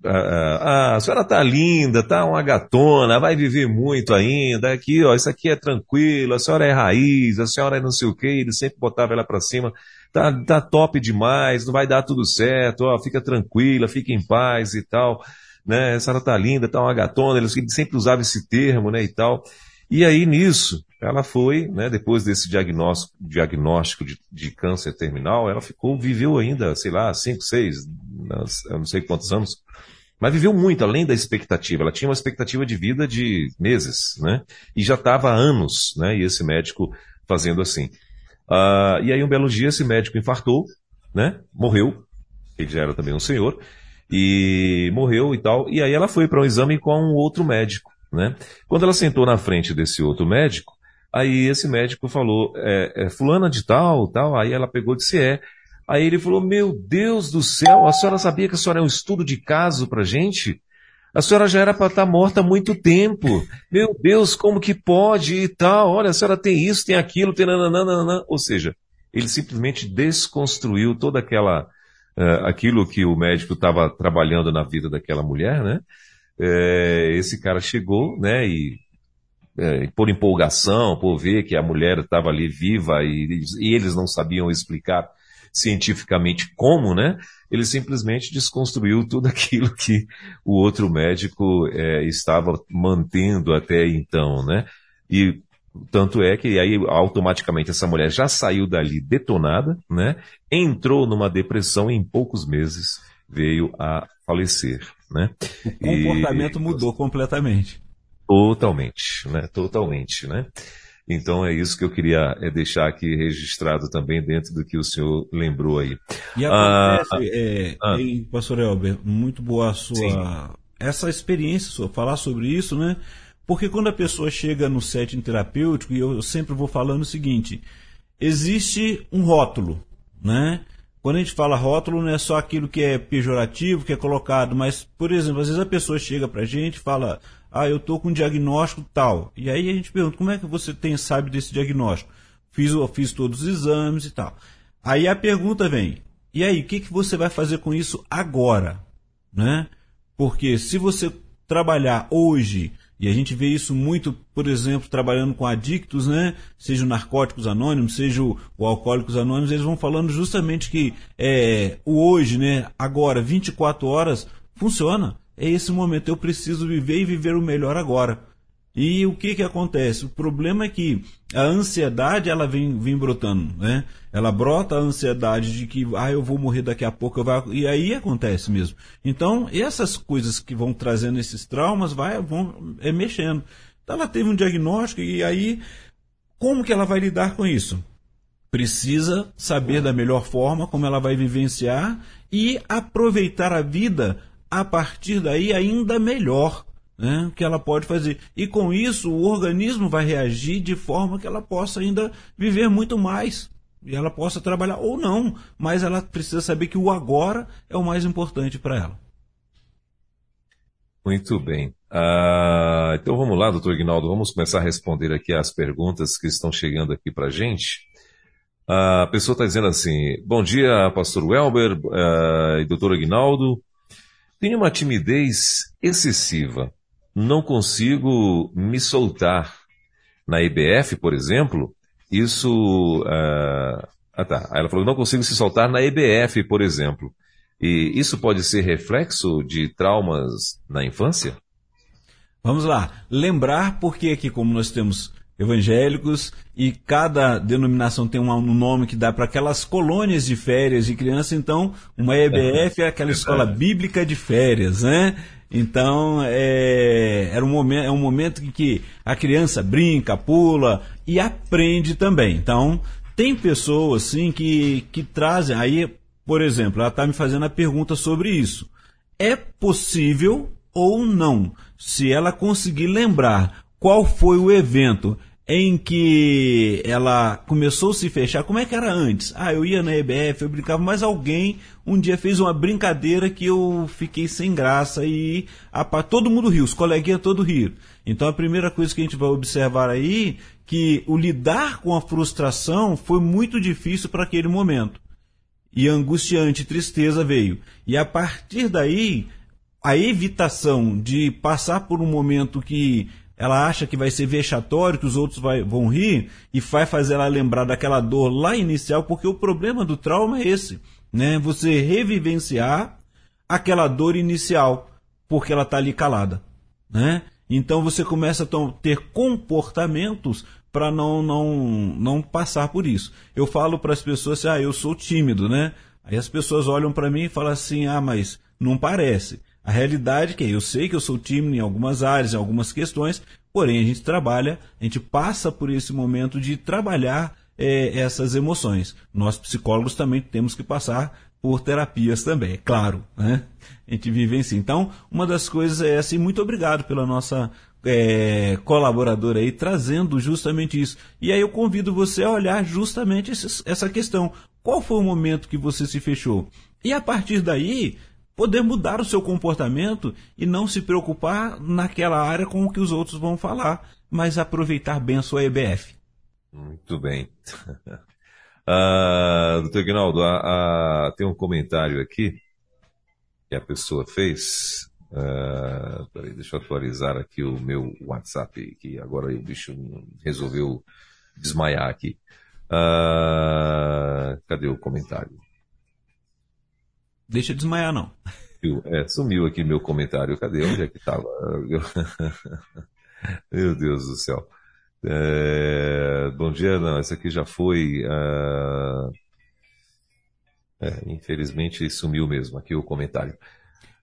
ah, ah, a senhora tá linda, tá uma gatona, vai viver muito ainda. Aqui, ó, isso aqui é tranquilo, a senhora é raiz, a senhora é não sei o que. Ele sempre botava ela para cima. Tá, tá top demais, não vai dar tudo certo, ó, fica tranquila, fica em paz e tal. Né? A senhora tá linda, tá uma gatona. Ele sempre usava esse termo, né, e tal. E aí nisso, ela foi, né, depois desse diagnóstico, diagnóstico de, de, câncer terminal, ela ficou, viveu ainda, sei lá, cinco, seis, eu não sei quantos anos, mas viveu muito, além da expectativa. Ela tinha uma expectativa de vida de meses, né? E já estava há anos, né? E esse médico fazendo assim. Uh, e aí um belo dia esse médico infartou, né? Morreu. Ele já era também um senhor. E morreu e tal. E aí ela foi para um exame com um outro médico. Né? Quando ela sentou na frente desse outro médico, aí esse médico falou, é, é fulana de tal, tal, aí ela pegou e disse, é. Aí ele falou, meu Deus do céu, a senhora sabia que a senhora é um estudo de caso pra gente? A senhora já era para estar tá morta há muito tempo. Meu Deus, como que pode e tal? Olha, a senhora tem isso, tem aquilo, tem nananana. Ou seja, ele simplesmente desconstruiu toda aquela, uh, aquilo que o médico estava trabalhando na vida daquela mulher, né? É, esse cara chegou, né, e é, por empolgação, por ver que a mulher estava ali viva e, e, eles não sabiam explicar cientificamente como, né? Ele simplesmente desconstruiu tudo <laughs> aquilo que o outro médico é, estava mantendo até então, né? E tanto é que aí automaticamente essa mulher já saiu dali detonada, né? Entrou numa depressão em poucos meses veio a falecer né? O comportamento e, mudou completamente. Totalmente, né? Totalmente, né? Então é isso que eu queria é, deixar aqui registrado também dentro do que o senhor lembrou aí. E acontece, ah, é, ah, pastor Elber, muito boa a sua sim. essa experiência sua, falar sobre isso, né? Porque quando a pessoa chega no setting terapêutico, e eu sempre vou falando o seguinte, existe um rótulo, né? Quando a gente fala rótulo, não é só aquilo que é pejorativo, que é colocado, mas, por exemplo, às vezes a pessoa chega pra gente e fala, ah, eu tô com um diagnóstico tal. E aí a gente pergunta, como é que você tem, sabe desse diagnóstico? Fiz, fiz todos os exames e tal. Aí a pergunta vem: e aí, o que, que você vai fazer com isso agora? Né? Porque se você trabalhar hoje, e a gente vê isso muito, por exemplo, trabalhando com adictos, né? Seja o Narcóticos Anônimos, seja o, o Alcoólicos Anônimos, eles vão falando justamente que é, o hoje, né? Agora, 24 horas, funciona. É esse momento, eu preciso viver e viver o melhor agora. E o que que acontece? O problema é que a ansiedade ela vem, vem brotando, né? Ela brota a ansiedade de que ah, eu vou morrer daqui a pouco, eu vou... e aí acontece mesmo. Então, essas coisas que vão trazendo esses traumas vai, vão é, mexendo. Então, ela teve um diagnóstico e aí como que ela vai lidar com isso? Precisa saber da melhor forma como ela vai vivenciar e aproveitar a vida a partir daí ainda melhor né, que ela pode fazer. E com isso, o organismo vai reagir de forma que ela possa ainda viver muito mais. E ela possa trabalhar ou não, mas ela precisa saber que o agora é o mais importante para ela. Muito bem. Uh, então vamos lá, doutor Ignaldo, vamos começar a responder aqui as perguntas que estão chegando aqui para a gente. Uh, a pessoa está dizendo assim: Bom dia, pastor Welber uh, e doutor Ignaldo. Tenho uma timidez excessiva não consigo me soltar. Na EBF, por exemplo, isso. Uh... Ah, tá. Aí ela falou: não consigo se soltar na EBF, por exemplo. E isso pode ser reflexo de traumas na infância? Vamos lá. Lembrar porque aqui, como nós temos evangélicos e cada denominação tem um nome que dá para aquelas colônias de férias de criança, então uma EBF é aquela escola bíblica de férias, né? Então, é, era um momento, é um momento em que a criança brinca, pula e aprende também. Então, tem pessoas assim que, que trazem. Aí, por exemplo, ela está me fazendo a pergunta sobre isso. É possível ou não, se ela conseguir lembrar qual foi o evento em que ela começou a se fechar, como é que era antes? Ah, eu ia na EBF, eu brincava, mas alguém um dia fez uma brincadeira que eu fiquei sem graça e a, todo mundo riu, os coleguinhas todos riram. Então a primeira coisa que a gente vai observar aí que o lidar com a frustração foi muito difícil para aquele momento. E angustiante tristeza veio. E a partir daí, a evitação de passar por um momento que ela acha que vai ser vexatório, que os outros vai, vão rir, e vai fazer ela lembrar daquela dor lá inicial, porque o problema do trauma é esse, né? Você revivenciar aquela dor inicial, porque ela está ali calada, né? Então você começa a ter comportamentos para não, não, não passar por isso. Eu falo para as pessoas assim, ah, eu sou tímido, né? Aí as pessoas olham para mim e falam assim, ah, mas não parece. A realidade é que eu sei que eu sou tímido em algumas áreas, em algumas questões, porém a gente trabalha, a gente passa por esse momento de trabalhar é, essas emoções. Nós psicólogos também temos que passar por terapias também, é claro. Né? A gente vive assim. Então, uma das coisas é assim, muito obrigado pela nossa é, colaboradora aí, trazendo justamente isso. E aí eu convido você a olhar justamente essa questão. Qual foi o momento que você se fechou? E a partir daí, poder mudar o seu comportamento e não se preocupar naquela área com o que os outros vão falar, mas aproveitar bem a sua EBF. Muito bem. uh, <laughs> doutor uh, tem um comentário aqui que a pessoa fez. Uh, peraí, deixa eu atualizar aqui o meu WhatsApp, que agora o bicho resolveu desmaiar aqui. cadê o comentário? Deixa desmaiar, não. É, sumiu aqui meu comentário. Cadê? Onde é que estava? <laughs> meu Deus do céu. É, bom dia, não. Essa aqui já foi. Uh... É, infelizmente sumiu mesmo aqui o comentário.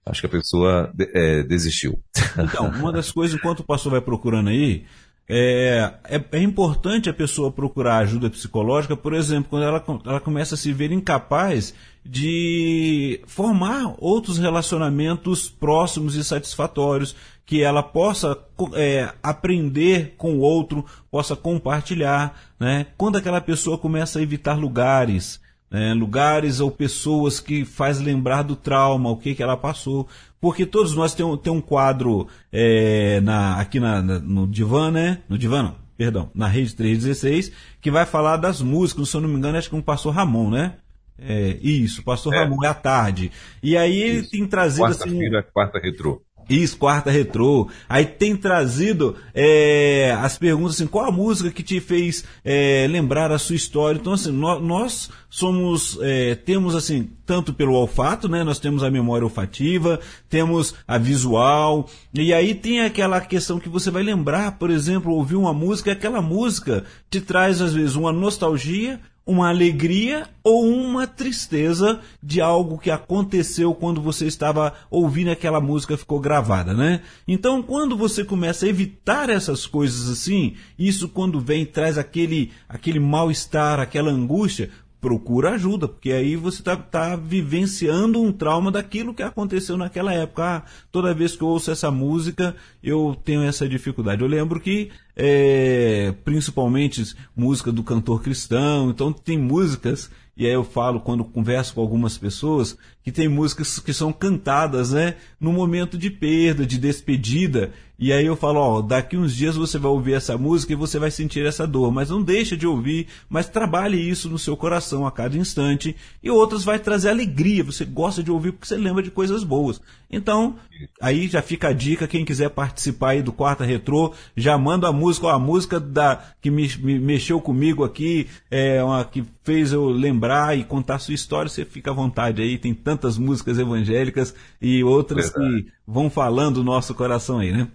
Acho que a pessoa é, desistiu. Então, uma das coisas, enquanto o pastor vai procurando aí, é, é, é, importante a pessoa procurar ajuda psicológica, por exemplo, quando ela, ela começa a se ver incapaz de formar outros relacionamentos próximos e satisfatórios, que ela possa é, aprender com o outro, possa compartilhar. Né? Quando aquela pessoa começa a evitar lugares, né? lugares ou pessoas que faz lembrar do trauma, o que, que ela passou. Porque todos nós temos tem um quadro é, na, aqui na, na, no divã, né? No divã não. perdão, na Rede 316, que vai falar das músicas, se eu não me engano, acho que é um pastor Ramon, né? É, isso, pastor é. Ramon, é à tarde. E aí ele tem trazido quarta assim. Quarta-feira, quarta retrô. Isso, quarta retrô. Aí tem trazido é, as perguntas assim, qual a música que te fez é, lembrar a sua história? Então, assim, nós, nós somos, é, temos assim, tanto pelo olfato, né? Nós temos a memória olfativa, temos a visual, e aí tem aquela questão que você vai lembrar, por exemplo, ouvir uma música, aquela música te traz às vezes uma nostalgia, uma alegria ou uma tristeza de algo que aconteceu quando você estava ouvindo aquela música ficou gravada, né? Então, quando você começa a evitar essas coisas assim, isso quando vem traz aquele aquele mal-estar, aquela angústia, procura ajuda, porque aí você está tá vivenciando um trauma daquilo que aconteceu naquela época. Ah, toda vez que eu ouço essa música, eu tenho essa dificuldade. Eu lembro que, é, principalmente, música do cantor cristão, então tem músicas e aí eu falo quando converso com algumas pessoas que tem músicas que são cantadas, né, no momento de perda, de despedida, e aí eu falo, ó, daqui uns dias você vai ouvir essa música e você vai sentir essa dor, mas não deixa de ouvir, mas trabalhe isso no seu coração a cada instante, e outras vai trazer alegria, você gosta de ouvir porque você lembra de coisas boas. Então, aí já fica a dica, quem quiser participar aí do Quarta Retrô, já manda a música, ó, a música da, que me, me mexeu comigo aqui, é uma que fez eu lembrar e contar sua história, você fica à vontade aí, tem tantas músicas evangélicas e outras que vão falando o nosso coração aí, né?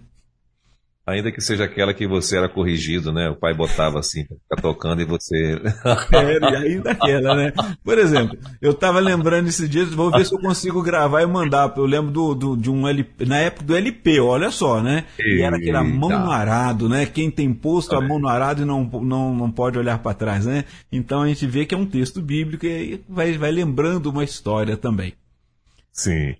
Ainda que seja aquela que você era corrigido, né? O pai botava assim, ficar tocando e você. <laughs> É, e ainda aquela, né? Por exemplo, eu tava lembrando esses dias, vou ver se eu consigo gravar e mandar. Eu lembro do, do, de um LP, na época do LP, olha só, né? E era aquele mão no arado, né? Quem tem posto a mão no arado e não, não, não pode olhar para trás, né? Então a gente vê que é um texto bíblico e vai, vai lembrando uma história também. Sim.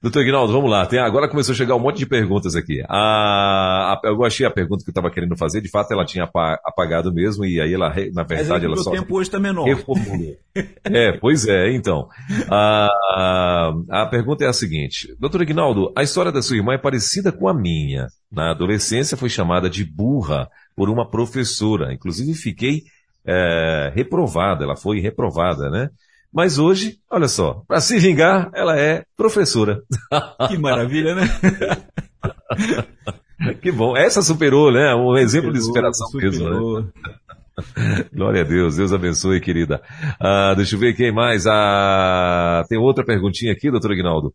Doutor Ignaldo, vamos lá. Tem, agora começou a chegar um monte de perguntas aqui. A, a, eu achei a pergunta que eu estava querendo fazer, de fato ela tinha apagado mesmo, e aí ela, na verdade, ela só. O tempo hoje está menor. Reformulou. <laughs> é, pois é, então. A, a pergunta é a seguinte: Doutor Ignaldo, a história da sua irmã é parecida com a minha. Na adolescência foi chamada de burra por uma professora. Inclusive fiquei é, reprovada, ela foi reprovada, né? Mas hoje, olha só, para se vingar, ela é professora. Que maravilha, né? <laughs> que bom. Essa superou, né? Um exemplo superou, de superação superou. mesmo, né? <laughs> Glória a Deus, Deus abençoe, querida. Ah, deixa eu ver quem mais. Ah, tem outra perguntinha aqui, doutor Aguinaldo.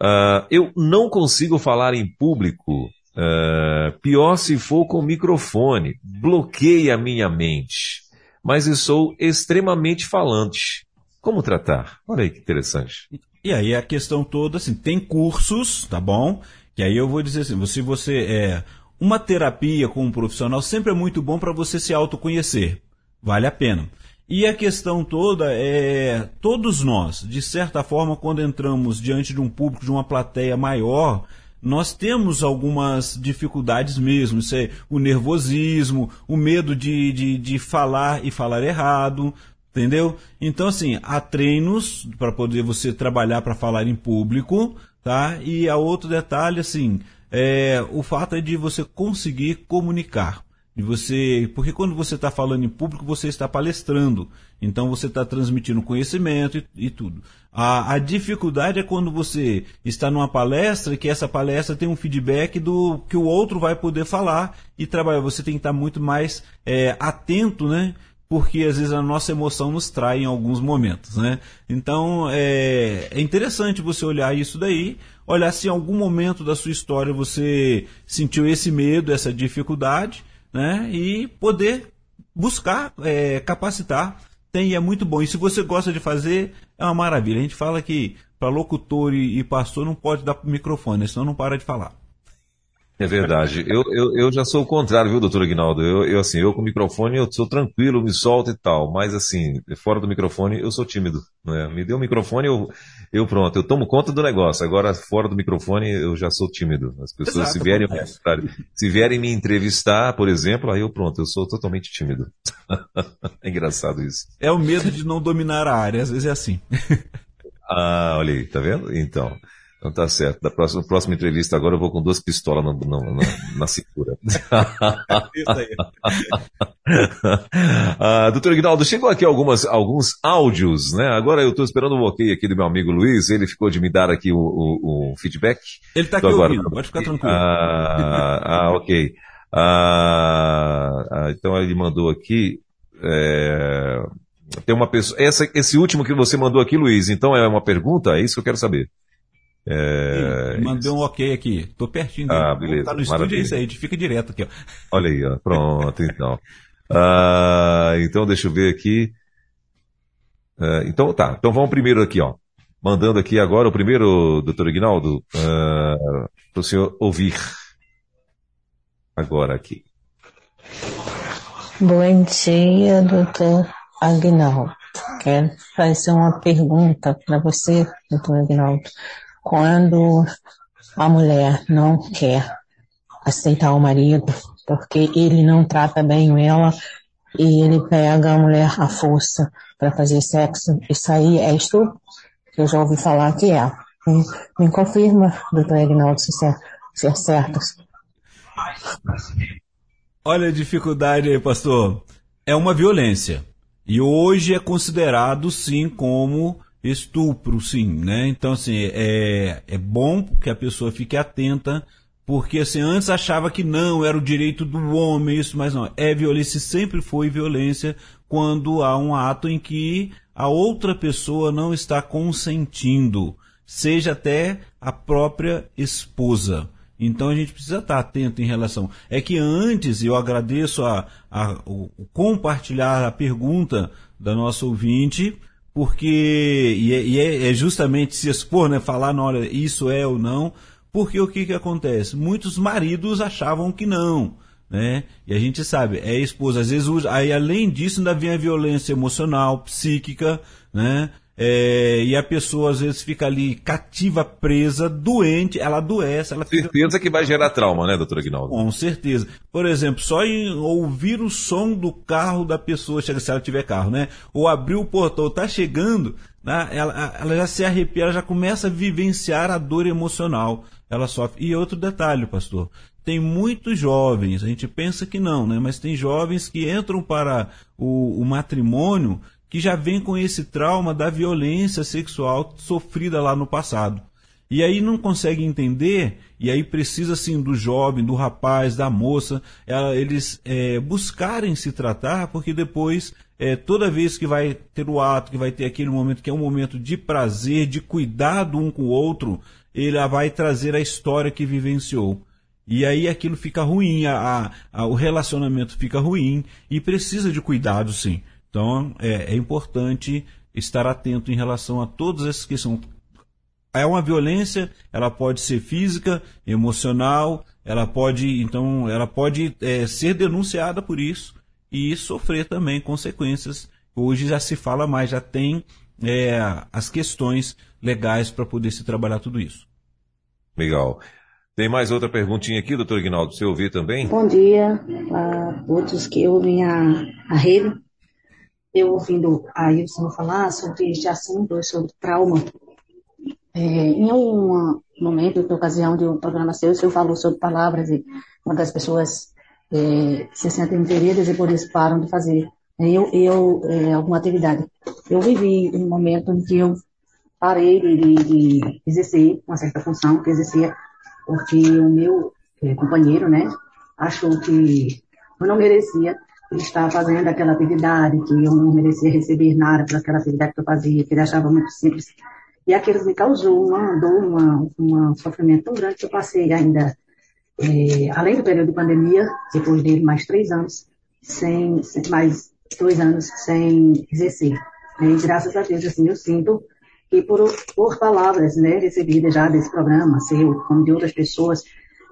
Ah, eu não consigo falar em público. Ah, pior se for com microfone. Bloqueia a minha mente. Mas eu sou extremamente falante. Como tratar? Olha aí que interessante. E aí a questão toda, assim, tem cursos, tá bom? Que aí eu vou dizer assim, se você é uma terapia com um profissional sempre é muito bom para você se autoconhecer. Vale a pena. E a questão toda é, todos nós, de certa forma, quando entramos diante de um público, de uma plateia maior, nós temos algumas dificuldades mesmo. Isso é o nervosismo, o medo de, de, de falar e falar errado, Entendeu? Então, assim, há treinos para poder você trabalhar para falar em público, tá? E a outro detalhe, assim, é o fato é de você conseguir comunicar. De você, porque quando você está falando em público, você está palestrando. Então você está transmitindo conhecimento e, e tudo. A, a, dificuldade é quando você está numa palestra e que essa palestra tem um feedback do que o outro vai poder falar e trabalhar. Você tem que estar muito mais é, atento, né? Porque às vezes a nossa emoção nos trai em alguns momentos, né? Então é, é interessante você olhar isso daí, olhar se em algum momento da sua história você sentiu esse medo, essa dificuldade, né? E poder buscar é, capacitar. Tem, é muito bom. E se você gosta de fazer, é uma maravilha. A gente fala que para locutor e, e pastor não pode dar microfone, senão não para de falar. É verdade. Eu, eu, eu já sou o contrário, viu, doutor Aguinaldo? Eu, eu, assim, eu com o microfone eu sou tranquilo, me solto e tal, mas assim, fora do microfone eu sou tímido. Né? Me deu o microfone, eu, eu pronto, eu tomo conta do negócio. Agora, fora do microfone, eu já sou tímido. As pessoas Exato, se vierem, se vierem me entrevistar, por exemplo, aí eu pronto, eu sou totalmente tímido. <laughs> é engraçado isso. É o medo de não dominar a área, às vezes é assim. ah, olha aí, tá vendo? Então. Então tá certo. Da próxima, próxima entrevista agora eu vou com duas pistolas na, na, na, na cintura. Aí. <laughs> ah, doutor Ignaldo, chegou aqui algumas, alguns áudios, né? Agora eu estou esperando um ok aqui do meu amigo Luiz, ele ficou de me dar aqui o, o, o feedback. Ele está aqui agora... ouvindo, pode ficar tranquilo. Ah, ah ok. Ah, ah, então ele mandou aqui. É, tem uma pessoa. Essa, esse último que você mandou aqui, Luiz, então é uma pergunta? É isso que eu quero saber. É... Mandei um ok aqui. Tô pertinho dele. Ah, beleza. Tá no estúdio, Maravilha. é isso aí. A gente fica direto aqui, ó. Olha aí, ó. Pronto, <laughs> então. Ah, então, deixa eu ver aqui. Ah, então, tá. Então, vamos primeiro aqui, ó. Mandando aqui agora o primeiro, doutor Ignaldo, ah, para o senhor ouvir. Agora aqui. Bom dia, doutor Agnaldo. Quero fazer uma pergunta para você, doutor Agnaldo quando a mulher não quer aceitar o marido porque ele não trata bem ela e ele pega a mulher à força para fazer sexo, isso aí é estupro, eu já ouvi falar que é. Me, me confirma, doutor Aguinaldo, se é, se é certo. Olha a dificuldade aí, pastor. É uma violência. E hoje é considerado, sim, como estupro, sim, né? Então, assim, é, é bom que a pessoa fique atenta, porque, assim, antes achava que não, era o direito do homem, isso, mas não. É violência, sempre foi violência quando há um ato em que a outra pessoa não está consentindo, seja até a própria esposa. Então a gente precisa estar atento em relação. É que antes, eu agradeço a, a, o compartilhar a pergunta da nossa ouvinte, porque e é, e é, é justamente se expor, né, falar na hora isso é ou não, porque o que que acontece? Muitos maridos achavam que não, né? E a gente sabe, é esposa, às vezes aí além disso ainda vem a violência emocional, psíquica, né? É, e a pessoa às vezes fica ali cativa, presa, doente, ela adoece. Ela fica... Certeza que vai gerar trauma, né, doutora Aguinaldo? Com certeza. Por exemplo, só em ouvir o som do carro da pessoa, se ela tiver carro, né? Ou abrir o portão, tá chegando, né? ela, ela já se arrepia, ela já começa a vivenciar a dor emocional. Ela sofre. E outro detalhe, pastor, tem muitos jovens, a gente pensa que não, né? Mas tem jovens que entram para o, o matrimônio que já vem com esse trauma da violência sexual sofrida lá no passado. E aí não consegue entender, e aí precisa assim do jovem, do rapaz, da moça, ela, eles é, buscarem se tratar, porque depois, é, toda vez que vai ter o ato, que vai ter aquele momento que é um momento de prazer, de cuidado um com o outro, ele vai trazer a história que vivenciou. E aí aquilo fica ruim, a, a, o relacionamento fica ruim e precisa de cuidado sim. Então é, é importante estar atento em relação a todas essas questões. É uma violência, ela pode ser física, emocional, ela pode, então, ela pode é, ser denunciada por isso e sofrer também consequências. Hoje já se fala mais, já tem é, as questões legais para poder se trabalhar tudo isso. Legal. Tem mais outra perguntinha aqui, doutor Ignaldo, você ouvir também? Bom dia a todos que ouvem a, a rede eu ouvindo a Wilson falar sobre este assunto, sobre trauma, é, em um momento, em ocasião de um programa seu, o senhor falou sobre palavras e uma das pessoas é, se sentem feridas e por isso param de fazer é, eu, eu é, alguma atividade. Eu vivi um momento em que eu parei de, de exercer uma certa função que exercia porque o meu é, companheiro, né, achou que eu não merecia estar fazendo aquela atividade que eu não merecia receber nada por aquela atividade que eu fazia, que ele achava muito simples. E aquilo me causou uma dor, um sofrimento tão grande que eu passei ainda, é, além do período de pandemia, depois dele mais três anos, sem, sem mais dois anos sem exercer. E graças a Deus, assim, eu sinto que por, por palavras, né, recebidas já desse programa, seu, como de outras pessoas,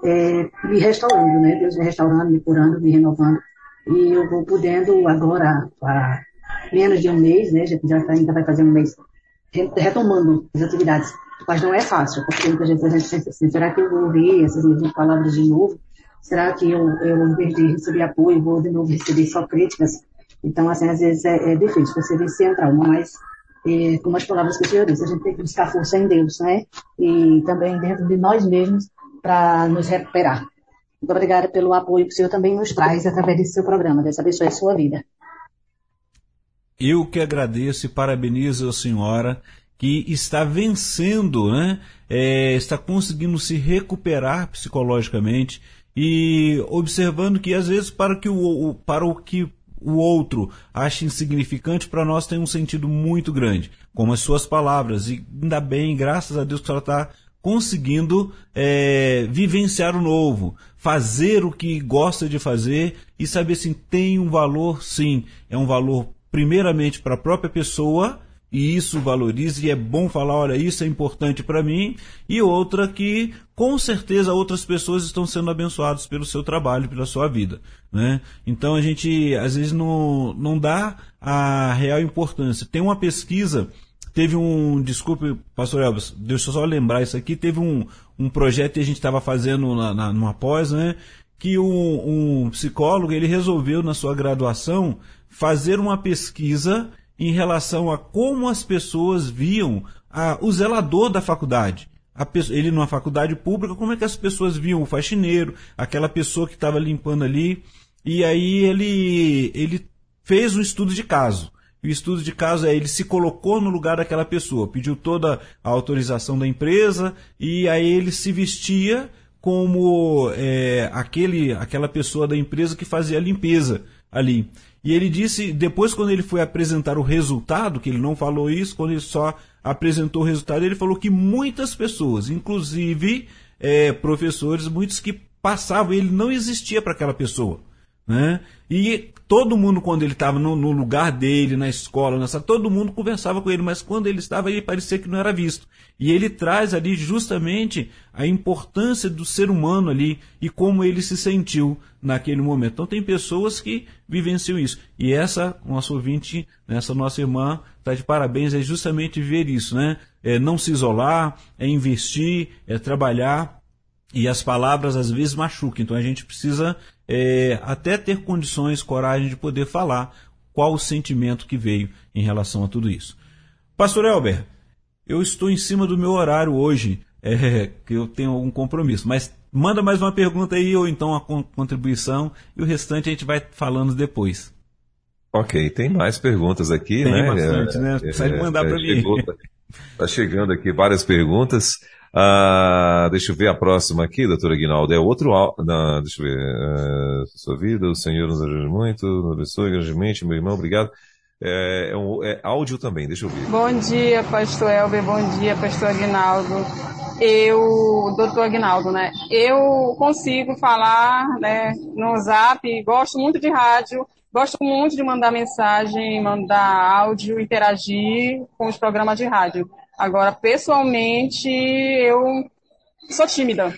é, me restaurando, né, Deus me restaurando, me curando, me renovando, e eu vou podendo agora, há menos de um mês, né, já, já tá, ainda vai fazer um mês, retomando as atividades. Mas não é fácil, porque muita gente, a gente pensa assim, será que eu vou ouvir essas mesmas palavras de novo? Será que eu, eu em vez de receber apoio, vou de novo receber só críticas? Então, assim, às vezes é, é difícil você vencer a trauma, mas E, como as palavras que o senhor disse, a gente tem que buscar força em Deus, né? E também dentro de nós mesmos para nos recuperar. Muito obrigada pelo apoio que o senhor também nos traz através desse seu programa. Deus abençoe a sua vida. Eu que agradeço e parabenizo a senhora que está vencendo, né? É, está conseguindo se recuperar psicologicamente e observando que às vezes para que o, para o que o outro acha insignificante, para nós tem um sentido muito grande, como as suas palavras. E ainda bem, graças a Deus, que ela está conseguindo é, vivenciar o novo, fazer o que gosta de fazer e saber se tem um valor, sim, é um valor primeiramente para a própria pessoa e isso valoriza e é bom falar, olha, isso é importante para mim, e outra que com certeza outras pessoas estão sendo abençoadas pelo seu trabalho, pela sua vida, né? Então a gente às vezes não, não dá a real importância. Tem uma pesquisa, teve um, desculpe, pastor Elvis, deixa eu só lembrar isso aqui, teve um, um projeto que a gente estava fazendo na, na, numa pós, né? Que um, um psicólogo, ele resolveu na sua graduação fazer uma pesquisa em relação a como as pessoas viam a, o zelador da faculdade. Pessoa, ele numa faculdade pública, como é que as pessoas viam o faxineiro, aquela pessoa que estava limpando ali. E aí ele, ele fez um estudo de caso. O estudo de caso é ele se colocou no lugar daquela pessoa, pediu toda a autorização da empresa e aí ele se vestia como é, aquele, aquela pessoa da empresa que fazia a limpeza ali. E ele disse, depois quando ele foi apresentar o resultado, que ele não falou isso, quando ele só apresentou o resultado, ele falou que muitas pessoas, inclusive é, professores, muitos que passavam, ele não existia para aquela pessoa. Né? E todo mundo, quando ele estava no, no, lugar dele, na escola, nessa, todo mundo conversava com ele, mas quando ele estava, ele parecia que não era visto. E ele traz ali justamente a importância do ser humano ali e como ele se sentiu naquele momento. Então tem pessoas que vivenciam isso. E essa, nossa ouvinte, essa nossa irmã, está de parabéns, é justamente ver isso, né? É não se isolar, é investir, é trabalhar. E as palavras às vezes machucam. Então a gente precisa é, até ter condições, coragem de poder falar qual o sentimento que veio em relação a tudo isso. Pastor Elber, eu estou em cima do meu horário hoje, é, que eu tenho algum compromisso, mas manda mais uma pergunta aí ou então a contribuição e o restante a gente vai falando depois. Ok, tem mais perguntas aqui, tem né? Bastante, né? Precisa é, mandar é, para mim. Está chegando aqui várias perguntas. Ah, deixa eu ver a próxima aqui, doutora Aguinaldo. É outro. Não, deixa eu ver. Uh, sua vida, o Senhor nos ajude muito, nos abençoe grandemente, meu irmão, obrigado. É, é, um, é, áudio também, deixa eu ver. Bom dia, pastor Elber, bom dia, pastor Aguinaldo. Eu, doutor Aguinaldo, né? Eu consigo falar né, no zap, gosto muito de rádio, gosto muito de mandar mensagem, mandar áudio, interagir com os programas de rádio. Agora, pessoalmente, eu sou tímida.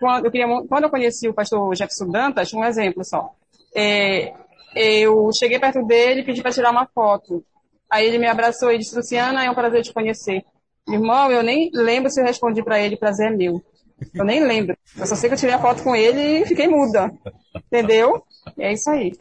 Quando eu, queria, quando eu conheci o pastor Jefferson Dantas, um exemplo só. É, eu cheguei perto dele e pedi para tirar uma foto. Aí ele me abraçou e disse, Luciana, é um prazer te conhecer. Irmão, eu nem lembro se eu respondi para ele, prazer é meu. Eu nem lembro. Eu só sei que eu tirei a foto com ele e fiquei muda. Entendeu? E é isso aí.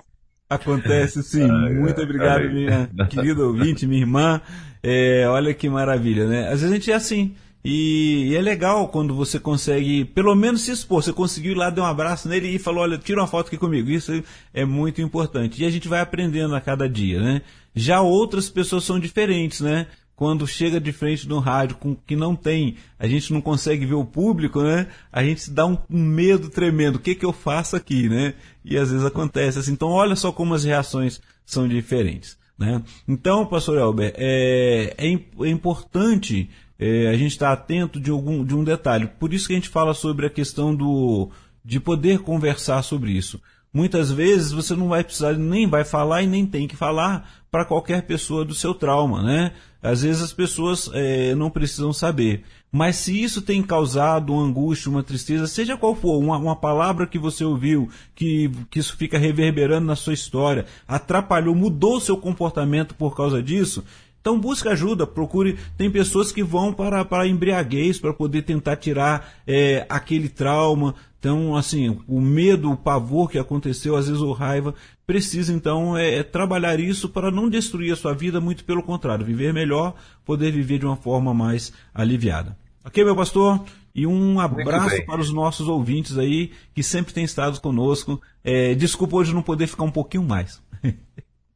Acontece sim. Muito obrigado, minha <laughs> querida ouvinte, minha irmã. É, olha que maravilha, né? Às vezes a gente é assim. E, e, é legal quando você consegue, pelo menos se expor. Você conseguiu ir lá, dar um abraço nele e falou: Olha, tira uma foto aqui comigo. Isso é muito importante. E a gente vai aprendendo a cada dia, né? Já outras pessoas são diferentes, né? Quando chega de frente no rádio com que não tem, a gente não consegue ver o público, né? A gente dá um, um medo tremendo. O que que eu faço aqui, né? E às vezes acontece assim. Então, olha só como as reações são diferentes. Né? Então, pastor Elber, é, é, é importante é, a gente estar atento de, algum, de um detalhe. Por isso que a gente fala sobre a questão do, de poder conversar sobre isso. Muitas vezes você não vai precisar, nem vai falar e nem tem que falar para qualquer pessoa do seu trauma, né? Às vezes as pessoas é, não precisam saber. Mas se isso tem causado uma angústia, uma tristeza, seja qual for, uma, uma palavra que você ouviu, que, que isso fica reverberando na sua história, atrapalhou, mudou seu comportamento por causa disso, então busque ajuda, procure. Tem pessoas que vão para, para embriaguez para poder tentar tirar é, aquele trauma. Então, assim, o medo, o pavor que aconteceu, às vezes o raiva, precisa então é, é, trabalhar isso para não destruir a sua vida, muito pelo contrário, viver melhor, poder viver de uma forma mais aliviada. Ok, meu pastor? E um abraço para os nossos ouvintes aí, que sempre têm estado conosco. É, desculpa hoje não poder ficar um pouquinho mais.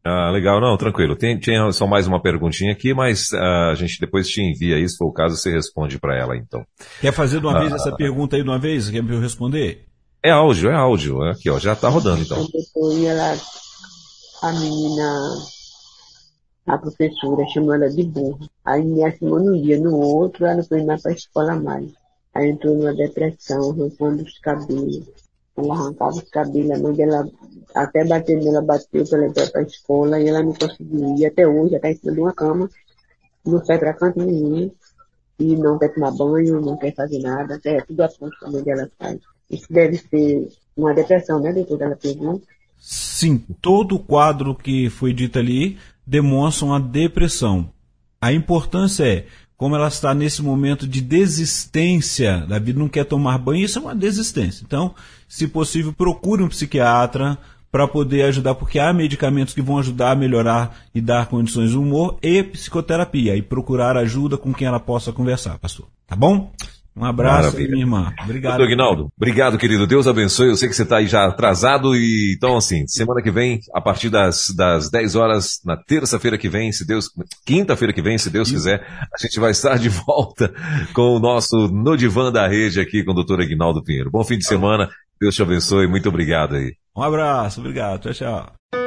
Ah, legal, não, tranquilo. Tem, tinha só mais uma perguntinha aqui, mas uh, a gente depois te envia isso, se for o caso, você responde para ela, então. Quer fazer de uma vez ah. essa pergunta aí de uma vez? Quer eu responder? É áudio, é áudio. É aqui, ó, já tá rodando, então. Depois ela, a menina, a professora chamou ela de burra. Aí me assinou num dia, no outro, ela não foi mais pra escola mais. Aí entrou numa depressão, arrancando os cabelos. Ela arrancava os cabelos, a mãe dela até bater nela, bateu para levar para a escola e ela não conseguiu ir. Até hoje, ela está em cima de uma cama, não sai para canto nenhum e não quer tomar banho, não quer fazer nada, até tudo a ponto que a mãe dela faz. Isso deve ser uma depressão, né, doutor? Ela pergunta. Sim, todo o quadro que foi dito ali demonstra uma depressão. A importância é como ela está nesse momento de desistência da vida, não quer tomar banho, isso é uma desistência. Então, se possível, procure um psiquiatra para poder ajudar, porque há medicamentos que vão ajudar a melhorar e dar condições de humor e psicoterapia, e procurar ajuda com quem ela possa conversar, pastor. Tá bom? Um abraço, Maravilha. minha irmã. Obrigado. Doutor Aguinaldo, obrigado, querido. Deus abençoe. Eu sei que você está aí já atrasado e então assim, semana que vem, a partir das, das 10 horas, na terça-feira que vem, se Deus, quinta-feira que vem, se Deus quiser, a gente vai estar de <laughs> volta com o nosso No Divã da Rede aqui com o doutor Aguinaldo Pinheiro. Bom fim de semana. Deus te abençoe. Muito obrigado aí. Um abraço. Obrigado. Tchau, tchau.